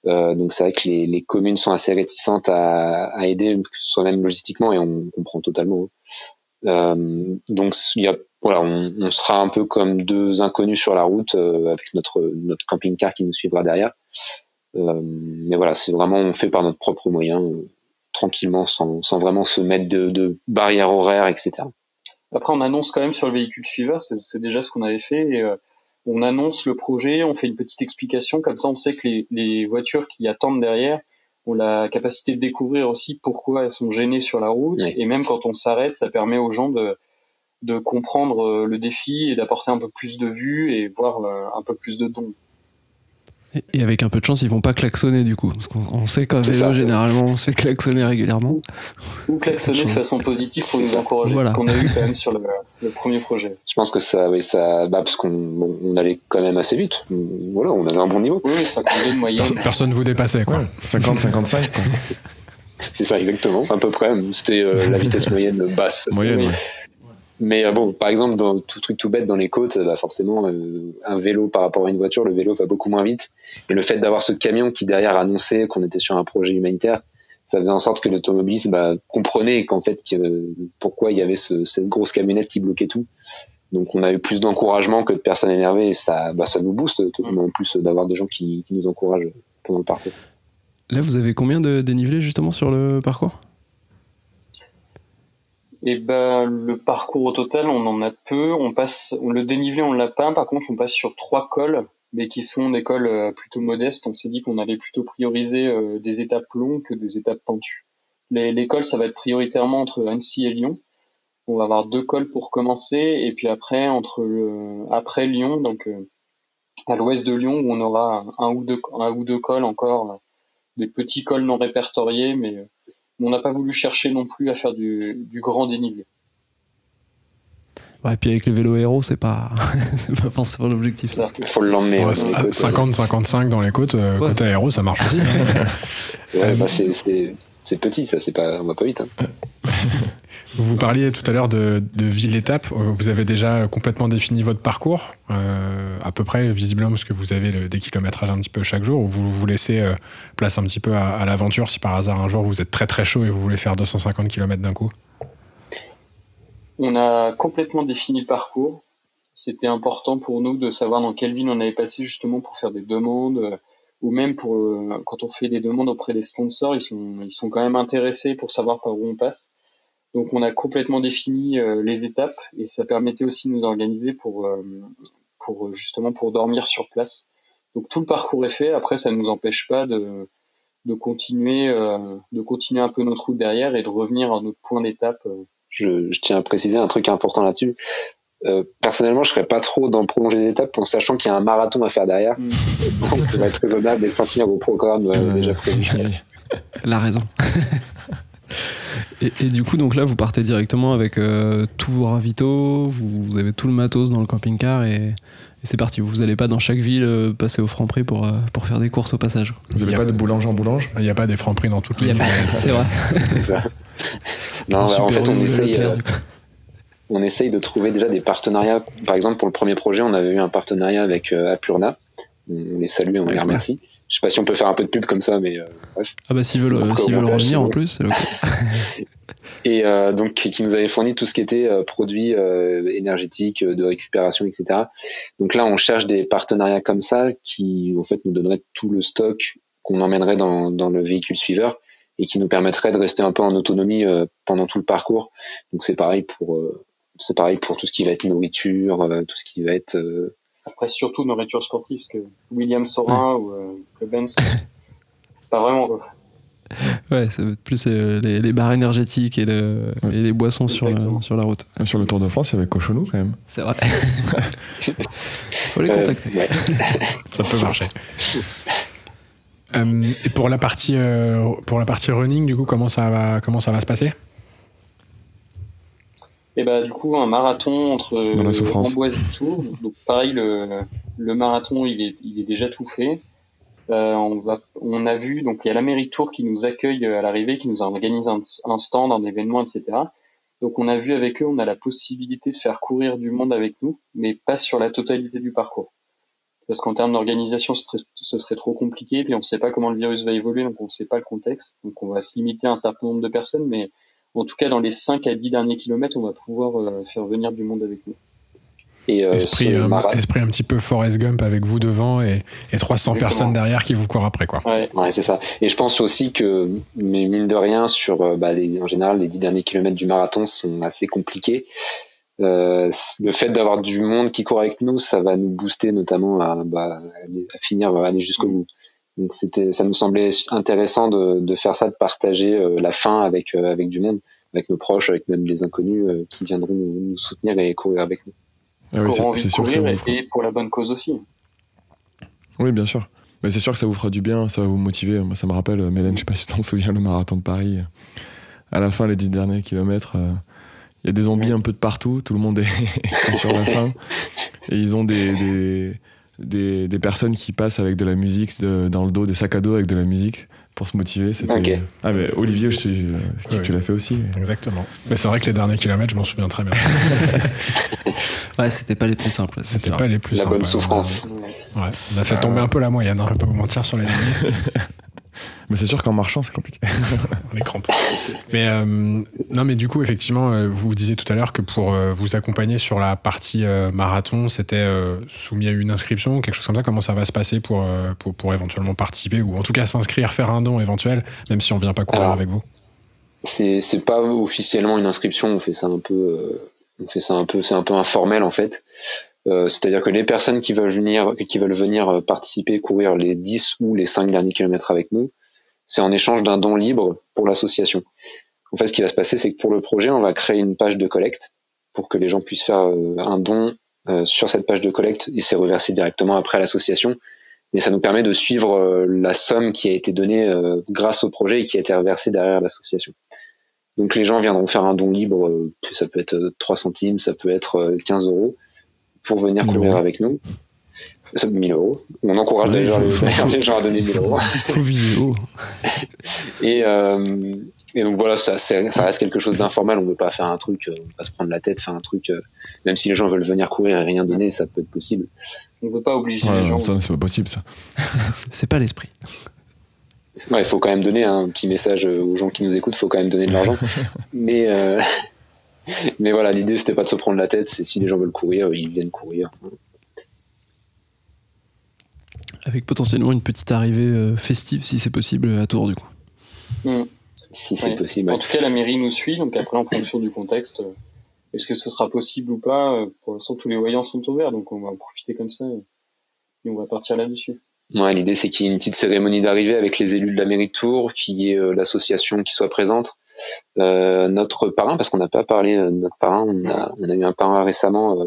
Donc c'est vrai que les, communes sont assez réticentes à, aider, soit même logistiquement, et on comprend totalement. donc il y a voilà, on, on sera un peu comme deux inconnus sur la route euh, avec notre notre camping-car qui nous suivra derrière. Euh, mais voilà, c'est vraiment on fait par notre propre moyen, euh, tranquillement, sans, sans vraiment se mettre de, de barrières horaires, etc. Après, on annonce quand même sur le véhicule suiveur, c'est déjà ce qu'on avait fait. Et, on annonce le projet, on fait une petite explication, comme ça on sait que les, les voitures qui attendent derrière ont la capacité de découvrir aussi pourquoi elles sont gênées sur la route. Oui. Et même quand on s'arrête, ça permet aux gens de, de comprendre euh, le défi et d'apporter un peu plus de vue et voir euh, un peu plus de dons. Et- avec un peu de chance, ils vont pas klaxonner du coup. Parce qu'on on sait qu'à vélo, ça. généralement, on se fait klaxonner régulièrement. Ou klaxonner de façon positive pour nous encourager, Voilà. ce qu'on a eu quand même sur le, le premier projet. Je pense que ça, oui, ça, bah, parce qu'on bon, on allait quand même assez vite. Voilà, on avait un bon niveau. Oui, oui, 52 de moyenne. Personne, vous dépassait, quoi. ouais, 50-55. quoi. C'est ça exactement, à peu près. C'était euh, la vitesse moyenne basse. Moyenne. Oui. ouais. Mais euh, bon, par exemple, dans tout truc tout bête dans les côtes, bah forcément, euh, un vélo par rapport à une voiture, le vélo va beaucoup moins vite. Et le fait d'avoir ce camion qui derrière annonçait qu'on était sur un projet humanitaire, ça faisait en sorte que l'automobiliste bah, comprenait qu'en fait, pourquoi il y avait ce, cette grosse camionnette qui bloquait tout. Donc on a eu plus d'encouragement que de personnes énervées et ça, bah, ça nous booste en plus d'avoir des gens qui, qui nous encouragent pendant le parcours. Là, vous avez combien de dénivelé justement sur le parcours? Et ben le parcours au total, on en a peu. On passe, on, le dénivelé, on l'a pas. Par contre, on passe sur trois cols, mais qui sont des cols euh, plutôt modestes. On s'est dit qu'on allait plutôt prioriser euh, des étapes longues que des étapes pentues. Les, les cols, ça va être prioritairement entre Annecy et Lyon. On va avoir deux cols pour commencer, et puis après entre le, après Lyon, donc euh, à l'ouest de Lyon, où on aura un ou deux, un ou deux cols encore, des petits cols non répertoriés, mais euh, on n'a pas voulu chercher non plus à faire du, du grand dénivelé. Ouais, et puis avec le vélo héros, c'est pas, c'est pas forcément l'objectif. C'est ça. Il faut l'emmener. Ouais, ouais, c'est- dans les côtes, 50-55 dans les côtes, euh, Ouais. côte aéro, ça marche aussi. hein. Ouais, bah, c'est- c'est petit, ça, c'est pas, on va pas vite. hein. Vous vous parliez tout à l'heure de, de ville-étape. Euh, Vous avez déjà complètement défini votre parcours, euh, à peu près, visiblement, parce que vous avez le- des kilométrages un petit peu chaque jour, ou vous vous laissez euh, place un petit peu à, à l'aventure si par hasard un jour vous êtes très très chaud et vous voulez faire 250 km d'un coup? On a complètement défini le parcours. C'était important pour nous de savoir dans quelle ville on avait passé justement pour faire des demandes euh, ou même pour euh, quand on fait des demandes auprès des sponsors, ils sont ils sont quand même intéressés pour savoir par où on passe. Donc on a complètement défini euh, les étapes et ça permettait aussi de nous organiser pour pour justement pour dormir sur place. Donc tout le parcours est fait. Après ça ne nous empêche pas de de continuer de continuer un peu notre route derrière et de revenir à notre point d'étape je, tiens à préciser un truc important là-dessus. Euh, personnellement, je serais pas trop dans prolonger les étapes en sachant qu'il y a un marathon à faire derrière. Mm. Donc, ça va être raisonnable et s'en tenir au programme euh, déjà prévu. La raison. et, du coup, donc là, vous partez directement avec euh, tous vos ravitaux, vous, avez tout le matos dans le camping-car et, c'est parti. Vous n'allez pas dans chaque ville passer au franc prix pour, pour faire des courses au passage. Vous n'avez pas de boulange en boulange? Il n'y a pas des francs prix dans toutes les villes. C'est vrai. non, en fait, on essaye, euh, on essaye de trouver déjà des partenariats. Par exemple, pour le premier projet, on avait eu un partenariat avec euh, Apurna. On les salue, on les remercie. Je sais pas si on peut faire un peu de pub comme ça, mais euh, bref. Ah bah s'ils veulent, veulent revenir en plus, c'est et donc qui nous avait fourni tout ce qui était produits énergétiques, de récupération, etc. Donc là, on cherche des partenariats comme ça qui en fait nous donneraient tout le stock qu'on emmènerait dans, dans le véhicule suiveur et qui nous permettrait de rester un peu en autonomie euh, pendant tout le parcours. Donc c'est pareil pour euh, c'est pareil pour tout ce qui va être nourriture, euh, tout ce qui va être après surtout nourriture sportive parce que William Sorin ou le Benz pas vraiment quoi. Ouais, c'est plus les, les, barres énergétiques et, le, et les boissons sur la, sur la route. Sur le Tour de France, il y avait Cochonou quand même. C'est vrai. Faut les contacter. Ouais. Ça peut marcher. Euh, et pour la partie euh, pour la partie running, du coup, comment ça va comment ça va se passer? Et bah du coup un marathon entre Dans la souffrance. Amboise et Tours. Donc pareil le, le marathon il est, il est déjà tout fait. Euh, on va on a vu donc il y a la mairie de Tours qui nous accueille à l'arrivée, qui nous organise un, un stand, un événement, etc. Donc on a vu avec eux, on a la possibilité de faire courir du monde avec nous, mais pas sur la totalité du parcours parce qu'en termes d'organisation, ce serait trop compliqué, puis on ne sait pas comment le virus va évoluer, donc on ne sait pas le contexte, donc on va se limiter à un certain nombre de personnes, mais en tout cas dans les 5 à 10 derniers kilomètres, on va pouvoir euh, faire venir du monde avec nous. Et euh, esprit, euh, esprit un petit peu Forrest Gump avec vous devant et, et 300 personnes derrière qui vous courent après quoi. Ouais, ouais c'est ça. Et je pense aussi que, mais mine de rien, sur bah, les, en général, les 10 derniers kilomètres du marathon sont assez compliqués. Euh, le fait d'avoir du monde qui court avec nous, ça va nous booster notamment à, bah, à finir, à aller jusqu'au bout. Donc c'était, ça nous semblait intéressant de, de faire ça, de partager euh, la fin avec euh, avec du monde, avec nos proches, avec même des inconnus qui viendront nous, soutenir et courir avec nous. Ah oui, c'est, sûr que ça vous et pour la bonne cause aussi. Oui, bien sûr. Mais c'est sûr que ça vous fera du bien, ça va vous motiver. Moi, ça me rappelle, Mélène, je sais pas si tu t'en souviens, le marathon de Paris. À la fin, les dix derniers kilomètres, il y a des zombies un peu de partout, tout le monde est, sur la fin. Et ils ont des, des, des, personnes qui passent avec de la musique dans le dos, des sacs à dos avec de la musique pour se motiver. C'était... Ah, mais Olivier, je suis, euh, tu l'as fait aussi. Exactement. Mais c'est vrai que les derniers kilomètres, je m'en souviens très bien. ouais, c'était pas les plus simples. C'était pas les plus la simples. La bonne souffrance. Ouais. On a fait tomber un peu la moyenne, hein, je vais pas vous mentir sur les derniers. Mais c'est sûr qu'en marchant, c'est compliqué. On est crampé. Mais euh, non, mais du coup, effectivement, euh, vous disiez tout à l'heure que pour euh, vous accompagner sur la partie marathon, c'était soumis à une inscription, quelque chose comme ça. Comment ça va se passer pour, pour, pour, éventuellement participer ou en tout cas s'inscrire, faire un don éventuel, même si on vient pas courir avec vous? C'est c'est pas officiellement une inscription. On fait ça un peu. on fait ça un peu. C'est un peu informel en fait. C'est-à-dire que les personnes qui veulent venir, venir participer, courir les 10 ou les 5 derniers kilomètres avec nous, c'est en échange d'un don libre pour l'association. En fait, ce qui va se passer, c'est que pour le projet, on va créer une page de collecte pour que les gens puissent faire euh, un don euh, sur cette page de collecte et c'est reversé directement après l'association. Mais ça nous permet de suivre euh, la somme qui a été donnée grâce au projet et qui a été reversée derrière l'association. Donc les gens viendront faire un don libre, ça peut être 3 centimes, ça peut être 15 euros, pour venir courir avec nous. 1000 euros. On encourage les, gens, les, gens, à donner 1000 euros. Faut viser haut. Et, euh, et donc voilà, ça, ça reste quelque chose d'informel. On ne veut pas faire un truc, euh, on veut pas se prendre la tête, faire un truc. Euh, même si les gens veulent venir courir et rien donner, ça peut être possible. On ne veut pas obliger les gens. Ça, c'est pas possible, ça. c'est pas l'esprit. Ouais, il faut quand même donner un petit message aux gens qui nous écoutent. Il faut quand même donner de l'argent. Mais mais voilà, l'idée c'était pas de se prendre la tête, c'est si les gens veulent courir, ils viennent courir. Avec potentiellement une petite arrivée euh, festive, si c'est possible, à Tours, du coup. Mm. Si c'est Ouais. possible. En tout cas, la mairie nous suit, donc après, en fonction du contexte, euh, est-ce que ce sera possible ou pas euh, Pour l'instant, tous les voyants sont ouverts, donc on va en profiter comme ça et, on va partir là-dessus. Ouais, l'idée c'est qu'il y ait une petite cérémonie d'arrivée avec les élus de la mairie de Tours, qu'il y ait euh, l'association qui soit présente, notre parrain, parce qu'on n'a pas parlé euh, de notre parrain, on a, on a eu un parrain récemment, euh,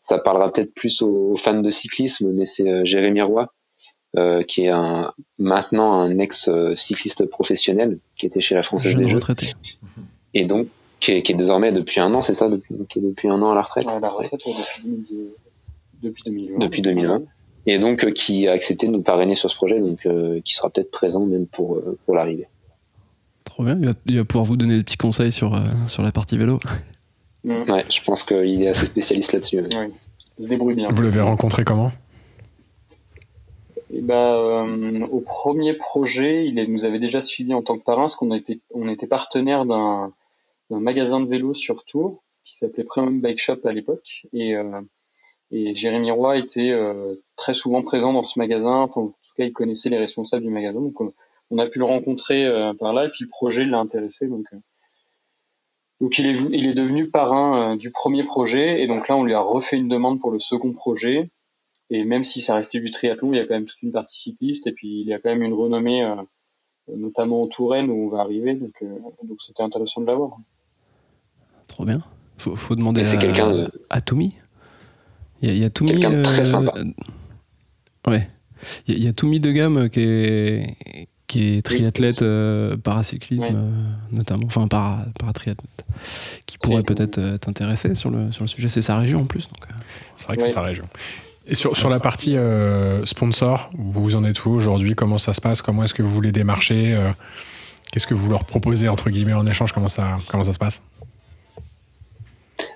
ça parlera peut-être plus aux, aux fans de cyclisme, mais c'est euh, Jérémy Roy, euh, qui est un, maintenant un ex-cycliste professionnel, qui était chez la Française des Jeux, retraité. et donc qui est, qui est désormais depuis un an, c'est ça, depuis, qui est depuis un an à la retraite? À la retraite, ouais, depuis, 2010 depuis 2020. Depuis 2020. et donc euh, qui a accepté de nous parrainer sur ce projet, donc euh, qui sera peut-être présent même pour, euh, pour l'arrivée. Trop bien. Il va, il va pouvoir vous donner des petits conseils sur, euh, sur la partie vélo. Ouais, je pense qu'il est assez spécialiste là-dessus. ouais. Il se débrouille bien. Vous l'avez rencontré comment? Et bah, euh, au premier projet, il nous avait déjà suivi en tant que parrain, parce qu'on était, on était partenaire d'un d'un magasin de vélo sur Tours, qui s'appelait Premium Bike Shop à l'époque. Et, euh, et Jérémy Roy était euh, très souvent présent dans ce magasin. Enfin, en tout cas, il connaissait les responsables du magasin. Donc, on, on a pu le rencontrer euh, par là, et puis le projet l'a intéressé. Donc, euh, donc il, est, il est devenu parrain euh, du premier projet. Et donc là, on lui a refait une demande pour le second projet. Et même si ça restait du triathlon, il y a quand même toute une partie cycliste. Et puis, il y a quand même une renommée, euh, notamment en Touraine où on va arriver. Donc, euh, donc c'était intéressant de l'avoir. Trop bien. Faut, faut demander à, quelqu'un de- à Toumi. Il y a, il y a Toumi. Quelqu'un de très euh, sympa. Ouais. Il y, a- y a Toumi de gamme qui est, qui est triathlète euh, paracyclisme, Ouais. euh, notamment. Enfin, para, paratriathlète. Qui pourrait peut-être euh, t'intéresser sur le, sur le sujet. C'est sa région en plus. Donc, euh, C'est vrai que Ouais. c'est sa région. Et sur, sur la partie euh, sponsor, vous en êtes où aujourd'hui? Comment ça se passe? Comment est-ce que vous voulez démarcher Euh, Qu'est-ce que vous leur proposez entre guillemets en échange? Comment ça, comment ça se passe?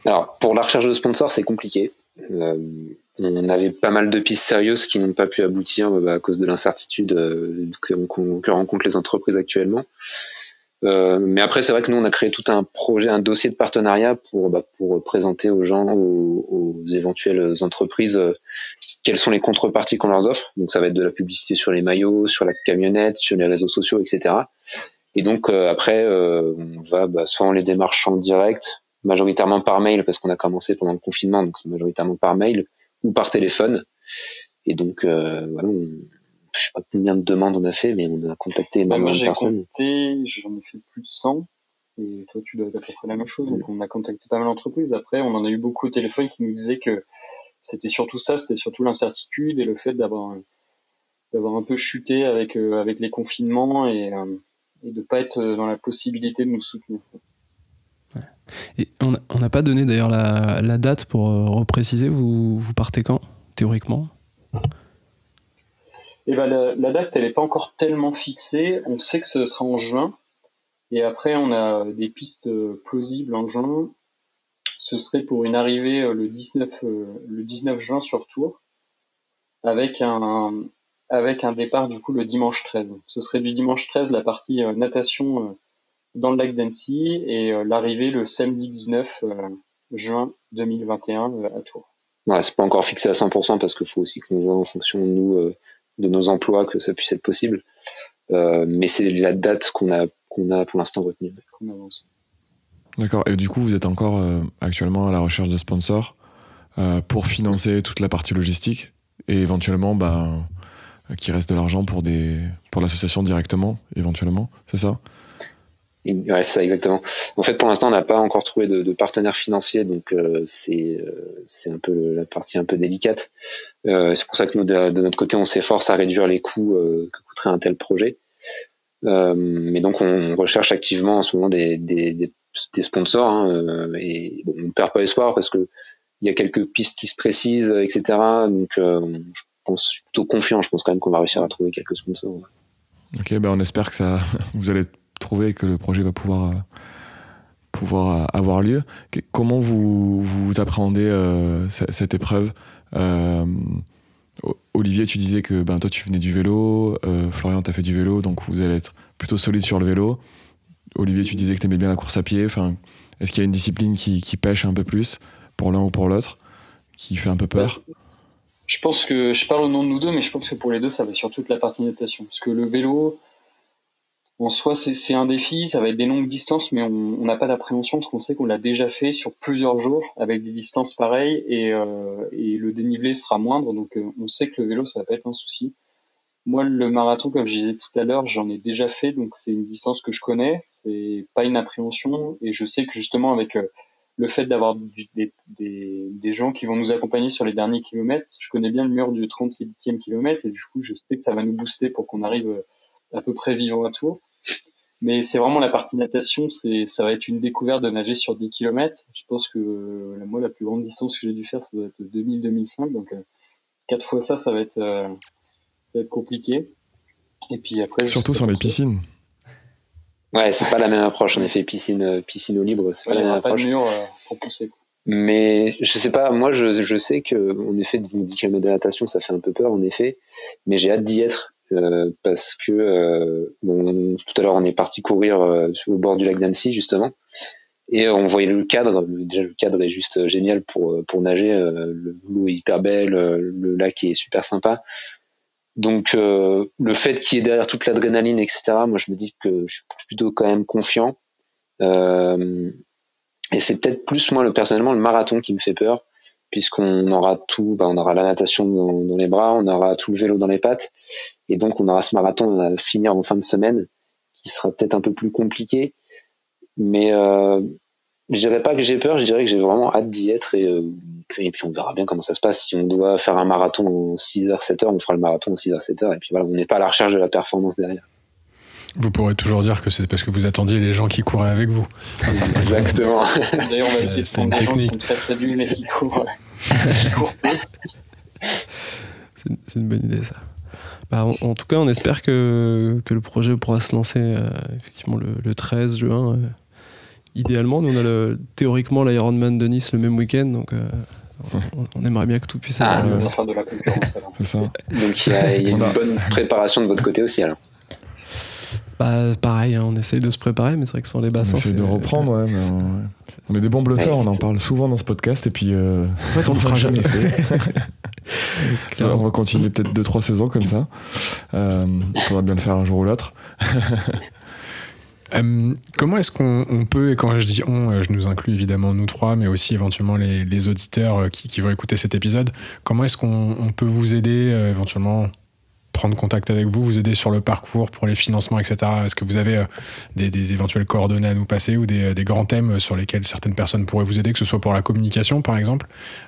Alors, pour la recherche de sponsors, c'est compliqué. Euh, on avait pas mal de pistes sérieuses qui n'ont pas pu aboutir euh, à cause de l'incertitude euh, que, rencontrent les entreprises actuellement. Mais après, c'est vrai que nous, on a créé tout un projet, un dossier de partenariat pour, bah, présenter aux gens, aux, éventuelles entreprises, quelles sont les contreparties qu'on leur offre. Donc, ça va être de la publicité sur les maillots, sur la camionnette, sur les réseaux sociaux, etc. Et donc, après, on va bah, soit on les démarche en direct, majoritairement par mail parce qu'on a commencé pendant le confinement, donc c'est majoritairement par mail ou par téléphone. Et donc euh, voilà, on, je sais pas combien de demandes on a fait, mais on a contacté Bah, énormément moi, de personnes. compté, j'en ai fait plus de 100. Et toi, tu dois être à peu près la même chose. Donc, on a contacté pas mal d'entreprises. Après, on en a eu beaucoup au téléphone qui nous disaient que c'était surtout ça, c'était surtout l'incertitude et le fait d'avoir d'avoir un peu chuté avec euh, avec les confinements et, euh, et de pas être dans la possibilité de nous soutenir. Et on n'a pas donné d'ailleurs la, date pour euh, repréciser. Vous, partez quand, théoriquement? Et ben la, date, elle n'est pas encore tellement fixée. On sait que ce sera en juin. Et après, on a des pistes euh, plausibles en juin. Ce serait pour une arrivée euh, le 19, euh, le 19 juin sur Tours, avec un, avec un départ du coup le dimanche 13. Ce serait du dimanche 13 la partie natation dans le lac d'Annecy et euh, l'arrivée le samedi 19 euh, juin 2021 euh, à Tours. Ouais, c'est pas encore fixé à 100% parce qu'il faut aussi qu'on voit en fonction de nous, euh, de nos emplois, que ça puisse être possible. Euh, mais c'est la date qu'on a qu'on a pour l'instant retenue. D'accord. Et du coup, vous êtes encore euh, actuellement à la recherche de sponsors euh, pour financer toute la partie logistique et éventuellement, bah, euh, qu'il reste de l'argent pour des pour l'association directement, éventuellement. C'est ça? Ouais, ça exactement. En fait, pour l'instant, on n'a pas encore trouvé de, de partenaire financier, donc euh, c'est euh, c'est un peu la partie un peu délicate. Euh, c'est pour ça que nous, de, notre côté, on s'efforce à réduire les coûts que coûterait un tel projet. Mais donc, on recherche activement en ce moment des, des, des, sponsors, hein, et on ne perd pas espoir parce que il y a quelques pistes qui se précisent, etc. Donc, je pense, suis plutôt confiant. Je pense quand même qu'on va réussir à trouver quelques sponsors. Ok, ben on espère que ça, vous allez trouver que le projet va pouvoir, euh, pouvoir euh, avoir lieu. Comment vous, vous appréhendez euh, ce- cette épreuve? Olivier, tu disais que ben, toi tu venais du vélo, Florian t'as fait du vélo, donc vous allez être plutôt solide sur le vélo. Olivier, tu disais que t'aimais bien la course à pied. Enfin, Est-ce qu'il y a une discipline qui, pêche un peu plus pour l'un ou pour l'autre, qui fait un peu peur? Je pense que je parle au nom de nous deux, mais je pense que pour les deux, ça va surtout être la partie natation. Parce que le vélo, en soi, c'est un défi, ça va être des longues distances, mais on n'a pas d'appréhension parce qu'on sait qu'on l'a déjà fait sur plusieurs jours avec des distances pareilles et, euh, et le dénivelé sera moindre. Donc, euh, on sait que le vélo, ça va pas être un souci. Moi, le marathon, comme je disais tout à l'heure, j'en ai déjà fait, donc c'est une distance que je connais, c'est pas une appréhension, et je sais que justement avec euh, le fait d'avoir des, des, des, gens qui vont nous accompagner sur les derniers kilomètres, je connais bien le mur du 30e kilomètre, et du coup, je sais que ça va nous booster pour qu'on arrive à peu près vivant à tour. Mais c'est vraiment la partie natation, c'est ça va être une découverte de nager sur 10 km. Je pense que euh, moi la plus grande distance que j'ai dû faire ça doit être 2000-2005 donc euh, quatre fois ça ça va être euh, ça va être compliqué. Et puis après surtout sur les piscines. Ouais, c'est pas la même approche en effet piscine piscine au libre, c'est pas la même approche. Pas de mur pour pousser. Mais je sais pas, moi je, je sais que en effet 10 km de natation ça fait un peu peur en effet, mais j'ai hâte d'y être euh, parce que euh, tout à l'heure on est parti courir euh, au bord du lac d'Annecy justement. Et on voyait le cadre. Déjà le cadre est juste génial pour pour nager. L'eau est hyper belle le lac est super sympa. Donc le fait qu'il y ait derrière toute l'adrénaline etc moi je me dis que je suis plutôt quand même confiant. Et c'est peut-être plus moi le personnellement le marathon qui me fait peur puisqu'on aura tout, bah, on aura la natation dans, les bras, on aura tout le vélo dans les pattes, et donc on aura ce marathon à finir en fin de semaine, qui sera peut-être un peu plus compliqué, mais euh, je dirais pas que j'ai peur, je dirais que j'ai vraiment hâte d'y être, et, euh, et, puis on verra bien comment ça se passe. Si on doit faire un marathon en 6h, 7h, on fera le marathon en 6h, 7h, et puis voilà, on n'est pas à la recherche de la performance derrière. Vous pourrez toujours dire que c'est parce que vous attendiez les gens qui couraient avec vous. Exactement. D'ailleurs, on va essayer de prendre des gens qui sont très très nuls et qui courent. c'est une bonne idée, ça. Bah, en, tout cas, on espère que, que, le projet pourra se lancer euh, effectivement le, le, 13 juin. Euh, idéalement, nous on a le, théoriquement l'Ironman de Nice le même week-end, donc euh, on, aimerait bien que tout puisse ah, avoir. Ah, de la concurrence alors. Ça. Donc il y a, y a une bonne préparation de votre côté aussi alors. Bah, pareil, hein, on essaye de se préparer, mais c'est vrai que sans les bassins. On essaye de reprendre, ouais, mais on... est des bons bluffeurs, on en parle souvent dans ce podcast, et puis euh, en fait, on ne le fera jamais fait. on va continuer peut-être 2-3 saisons comme ça. Euh, on faudra bien le faire un jour ou l'autre. Euh, comment est-ce qu'on peut, et quand je dis on, euh, je nous inclus évidemment nous trois, mais aussi éventuellement les, les auditeurs qui, qui, vont écouter cet épisode, comment est-ce qu'on peut vous aider éventuellement prendre contact avec vous, vous aider sur le parcours pour les financements, etc. Est-ce que vous avez euh, des, éventuelles coordonnées à nous passer ou des, des, grands thèmes sur lesquels certaines personnes pourraient vous aider, que ce soit pour la communication par exemple,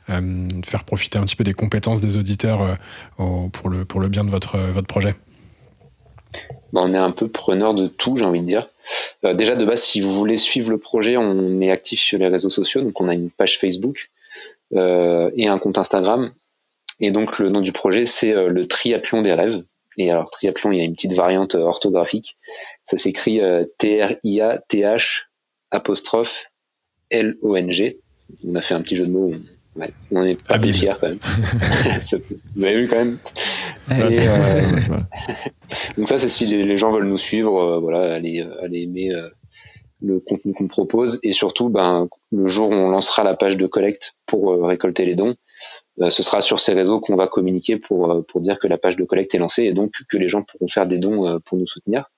euh, faire profiter un petit peu des compétences des auditeurs euh, pour, le, bien de votre, votre projet? On est un peu preneur de tout, j'ai envie de dire. déjà de base, si vous voulez suivre le projet, on est actif sur les réseaux sociaux, donc on a une page Facebook et un compte Instagram et donc le nom du projet, c'est euh, le triathlon des rêves. Et alors triathlon, il y a une petite variante euh, orthographique. Ça s'écrit euh, T-R-I-A-T-H apostrophe L-O-N-G. On a fait un petit jeu de mots. Ouais, on est pas bien fiers quand même. Vous avez vu quand même. donc ça, c'est si les, gens veulent nous suivre, voilà, allez, allez aimer le contenu qu'on propose et surtout, ben, le jour où on lancera la page de collecte pour récolter les dons, euh, ce sera sur ces réseaux qu'on va communiquer pour, euh, pour dire que la page de collecte est lancée et donc que les gens pourront faire des dons euh, pour nous soutenir.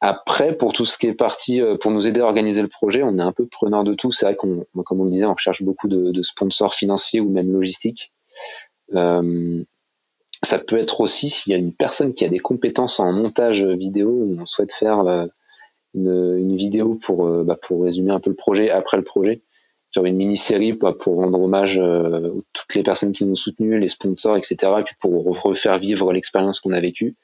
Après, pour tout ce qui est parti, pour nous aider à organiser le projet, on est un peu preneur de tout. C'est vrai qu'on, comme on le disait, on recherche beaucoup de, sponsors financiers ou même logistiques. Euh, ça peut être aussi s'il y a une personne qui a des compétences en montage vidéo, on souhaite faire une, vidéo bah, pour résumer un peu le projet après le projet faire une mini-série pour, pour rendre hommage euh, à toutes les personnes qui nous ont soutenus, les sponsors, etc. Et puis pour refaire vivre l'expérience qu'on a vécue.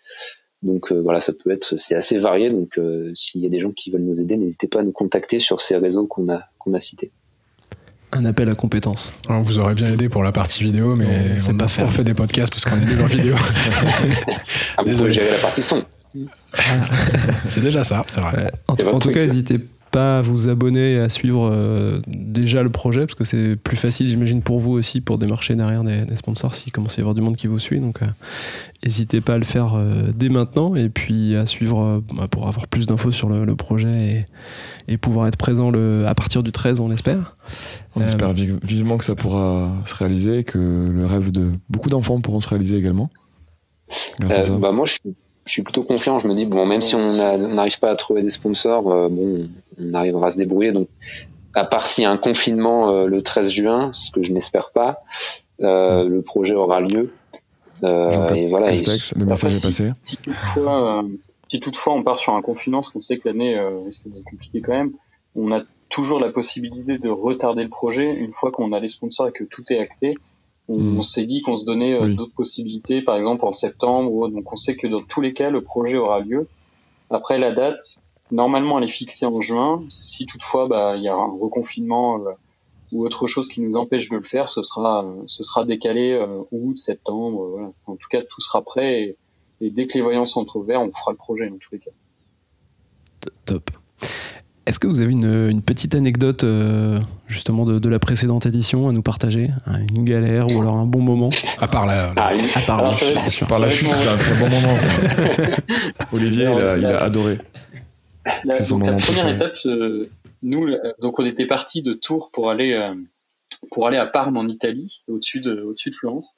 Donc euh, voilà, ça peut être, c'est assez varié. Donc euh, s'il y a des gens qui veulent nous aider, n'hésitez pas à nous contacter sur ces réseaux qu'on a qu'on a cités. Un appel à compétences. Alors, vous aurait bien aidé pour la partie vidéo, mais c'est pas fait. On fait des podcasts parce qu'on est des en vidéo. ah, vous pouvez gérer la partie son. c'est déjà ça, c'est vrai. En, tout cas, n'hésitez pas à vous abonner et à suivre euh, déjà le projet, parce que c'est plus facile, j'imagine, pour vous aussi, pour démarcher derrière des, des sponsors s'il commence à y avoir du monde qui vous suit. Donc, euh, n'hésitez pas à le faire euh, dès maintenant et puis à suivre euh, bah, pour avoir plus d'infos sur le, le projet et, et pouvoir être présent le, à partir du 13, on l'espère. On Euh, espère vi- vivement que ça pourra se réaliser, que le rêve de beaucoup d'enfants pourront se réaliser également. Grâce à Euh, ça. bah moi, je suis, je suis plutôt confiant. Je me dis, bon, même si on n'arrive pas à trouver des sponsors, euh, bon, on arrivera à se débrouiller. Donc, à part s'il y a un confinement euh, le 13 juin, ce que je n'espère pas, euh, le projet aura lieu. Euh, et voilà. et- le message est si- passé. Si toutefois, euh, si toutefois on part sur un confinement, parce qu'on sait que l'année euh, risque d'être compliquée quand même, on a toujours la possibilité de retarder le projet une fois qu'on a les sponsors et que tout est acté. On, on s'est dit qu'on se donnait euh, Oui. d'autres possibilités, par exemple en septembre. Donc on sait que dans tous les cas, le projet aura lieu. Après la date, normalement elle est fixée en juin. Si toutefois bah, il y a un reconfinement euh, ou autre chose qui nous empêche de le faire, ce sera, euh, ce sera décalé euh, août, septembre. voilà. En tout cas, tout sera prêt et, et dès que les voyants sont ouverts, on fera le projet dans tous les cas. Top. Est-ce que vous avez une, une petite anecdote euh, justement de, de la précédente édition à nous partager? Hein, Une galère ou alors un bon moment? À part la, Ah, À part Alors, la chute, bien sûr. Par la C'est chute, c'était un très bon moment. ça. Olivier, il a, il a adoré. La, donc première préféré. étape, euh, nous, euh, donc on était parti de Tours pour aller euh, pour aller à Parme en Italie, au-dessus de au-dessus de Florence.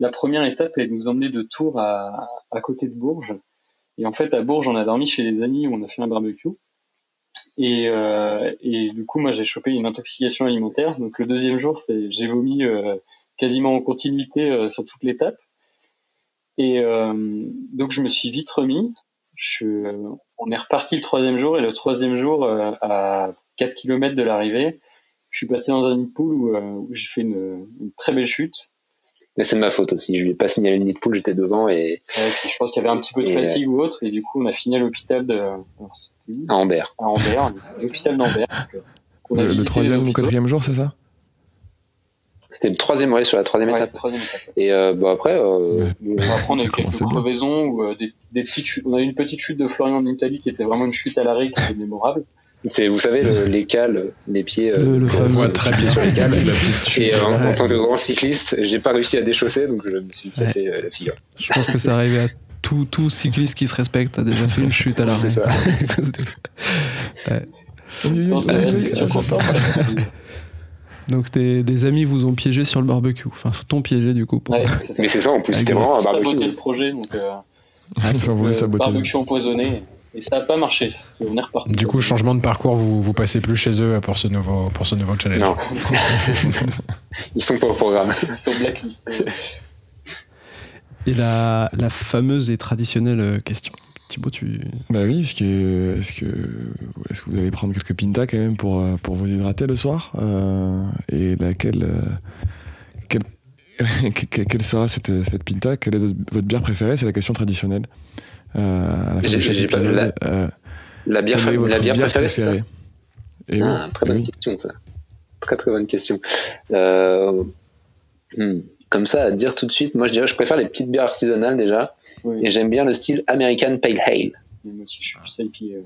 La première étape, elle nous emmenait de Tours à, à côté de Bourges. Et en fait, à Bourges, on a dormi chez des amis où on a fait un barbecue. Et, euh, et du coup, moi, j'ai chopé une intoxication alimentaire. Donc le deuxième jour, c'est j'ai vomi euh, quasiment en continuité euh, sur toute l'étape. Et donc je me suis vite remis. Je, on est reparti le troisième jour et le troisième jour, à 4 km de l'arrivée, je suis passé dans un poule où, où j'ai fait une, une très belle chute. Mais c'est de ma faute aussi. Je lui ai pas signalé le nid de poule, j'étais devant et Ouais, puis je pense qu'il y avait un petit peu de Et, fatigue ou autre et du coup on a fini à l'hôpital de où? À Ambert. à Ambert, l'hôpital d'Ambert. euh, qu'on a Le, troisième ou quatrième jour, c'est ça? C'était le troisième, ouais, sur la troisième Ouais, étape. troisième étape. Et euh, bon après, euh, après, on a eu quelques crevaisons ou euh, des, des petites chutes. On a eu une petite chute de Florian en Italie qui était vraiment une chute à l'arrêt qui était mémorable. C'est, vous savez, le- les cales, les pieds, euh, Le- fameux- voit très bien. sur les cales. Et euh, en, tant que grand cycliste, j'ai pas réussi à déchausser, donc je me suis cassé euh, la figure. Je pense que ça arrive à tout, tout cycliste qui se respecte a déjà fait une chute à l'arrêt. C'est ça. Non, c'est vrai, sûr sort. Donc des, des amis vous ont piégé sur le barbecue. Enfin, t'ont piégé du coup. pour- Ouais, c'est ça. Mais c'est ça, en plus, c'était vraiment un saboter barbecue. le projet, donc euh, Ils ont voulu saboter. barbecue empoisonné. Et ça n'a pas marché. On est reparti. Du coup, changement de parcours, vous, vous passez plus chez eux pour ce nouveau, pour ce nouveau challenge. Non. Ils sont pas au programme. Ils sont blacklistés. Et la, la fameuse et traditionnelle euh, question. Thibaut, tu. Bah oui, parce que est-ce que est-ce que vous allez prendre quelques pintas quand même pour euh, pour vous hydrater le soir euh, Et laquelle euh, quelle, quelle sera cette cette pinta? Quelle est votre votre bière préférée? C'est la question traditionnelle. Euh, à la fin J'ai- de chaque j'ai pas- épisode, la- euh, La bière, fa- la bière préférée, c'est ça Et Ah, oui, très bonne oui. question, ça. Très très bonne question. Euh, hmm, Comme ça, à dire tout de suite, moi je dirais que je préfère les petites bières artisanales déjà, Oui. et j'aime bien le style American Pale Ale. Mais moi aussi, je suis plus IPA. euh.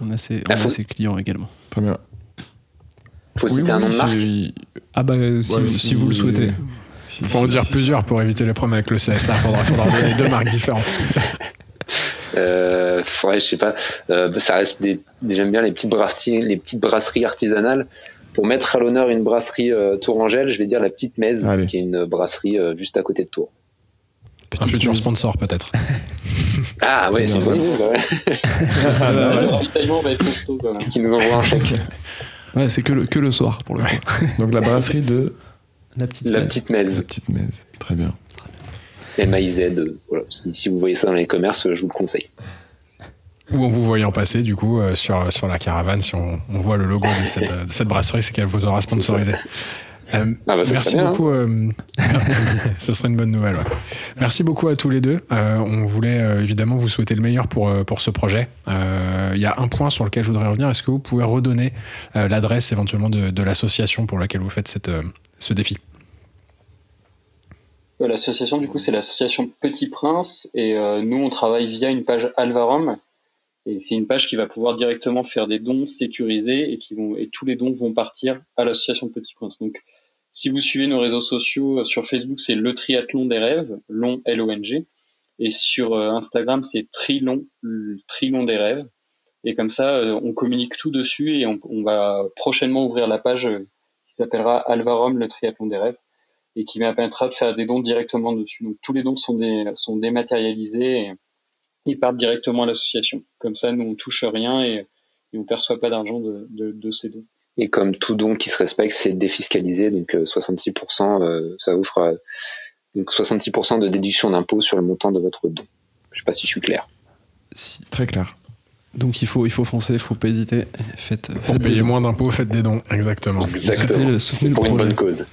On a ses, Ah, on a ses clients également. Très bien. Faut Oui, citer un oui, nom de marque. Ah bah si, Ouais, si vous le souhaitez. Si- Faut en dire si- plusieurs pour éviter les problèmes avec le CSA. Faudra, faudra donner deux marques différentes. Euh, ouais, je sais pas. Euh, bah, ça reste des, j'aime bien les petites brasseries, les petites brasseries artisanales. Pour mettre à l'honneur une brasserie euh, Tourangelle, je vais dire la Petite Mèze, Allez. qui est une brasserie euh, juste à côté de Tours. Un futur sponsor peut-être. Ah ouais, c'est bon. Qui nous envoie un chèque. Ouais, c'est que le, que le soir pour le coup. Donc la brasserie de La petite. La messe. Petite la Mèze. petite messe. Très bien. M-A-I-Z. euh, Voilà. Si, si vous voyez ça dans les commerces, euh, je vous le conseille. Ou en vous voyant passer, du coup, euh, sur, sur la caravane, si on, on voit le logo de cette, de cette brasserie, c'est qu'elle vous aura sponsorisé. Euh, Ah bah, ça merci bien, beaucoup. euh, ce serait une bonne nouvelle. ouais. Merci beaucoup à tous les deux. Euh, on voulait euh, évidemment vous souhaiter le meilleur pour, euh, pour ce projet. Euh, Il y a un point sur lequel je voudrais revenir. Est-ce que vous pouvez redonner euh, l'adresse éventuellement de, de l'association pour laquelle vous faites cette, euh, ce défi? Euh, L'association, du coup, c'est l'association Petit Prince. Et euh, nous, on travaille via une page Alvarom, Et c'est une page qui va pouvoir directement faire des dons sécurisés et qui vont et tous les dons vont partir à l'association Petit Prince. Donc si vous suivez nos réseaux sociaux sur Facebook, c'est le triathlon des rêves, long L O N G, et sur Instagram c'est trilon, trilon des rêves. Et comme ça, on communique tout dessus et on, on va prochainement ouvrir la page qui s'appellera Alvarom, le triathlon des rêves et qui permettra de faire des dons directement dessus. Donc tous les dons sont, des, sont dématérialisés et ils partent directement à l'association. Comme ça, nous on touche rien et, et on perçoit pas d'argent de, de, de, ces dons. Et comme tout don qui se respecte, c'est défiscalisé, donc 66%, euh, euh, ça vous fera donc 66% de déduction d'impôt sur le montant de votre don. Je sais pas si je suis clair. Si. Très clair. Donc il faut, il faut foncer, il faut pas hésiter. Faites, Pour faites payer moins d'impôts, faites des dons. Exactement. Exactement. Soutenez le- soutenez le Pour une bonne cause.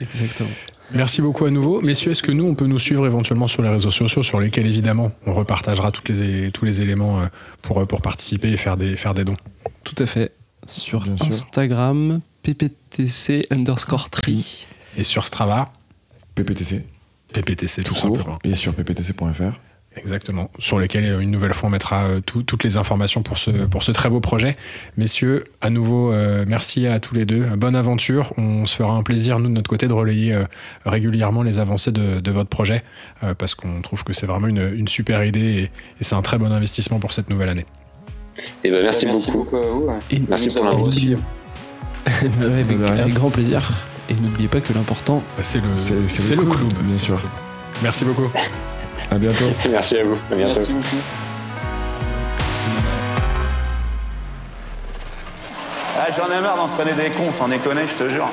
Exactement. Merci beaucoup à nouveau. Messieurs, est-ce que nous, on peut nous suivre éventuellement sur les réseaux sociaux, sur lesquels évidemment on repartagera toutes les, tous les éléments euh, pour, pour participer et faire des, faire des dons? Tout à fait. Sur Bien sûr. Instagram, pptc underscore tri. Et sur Strava, PPTC, PPTC tout, tout simplement. et sur pptc.fr. Exactement. Sur lesquels, euh, une nouvelle fois, on mettra euh, tout- toutes les informations pour ce, pour ce très beau projet. Messieurs, à nouveau, euh, merci à tous les deux. Bonne aventure. On se fera un plaisir, nous, de notre côté, de relayer euh, régulièrement les avancées de, de votre projet, euh, parce qu'on trouve que c'est vraiment une, une super idée et, et c'est un très bon investissement pour cette nouvelle année. Et ben merci, merci beaucoup. beaucoup. à vous. ouais. Et Merci pour. Ouais, avec, avec grand plaisir. Et n'oubliez pas que l'important, C'est le, le le, club, club, bien sûr. le club. Merci beaucoup. À bientôt. Merci à vous. À bientôt. Merci beaucoup. Ah, J'en ai marre d'entraîner des cons, sans déconner, je te jure.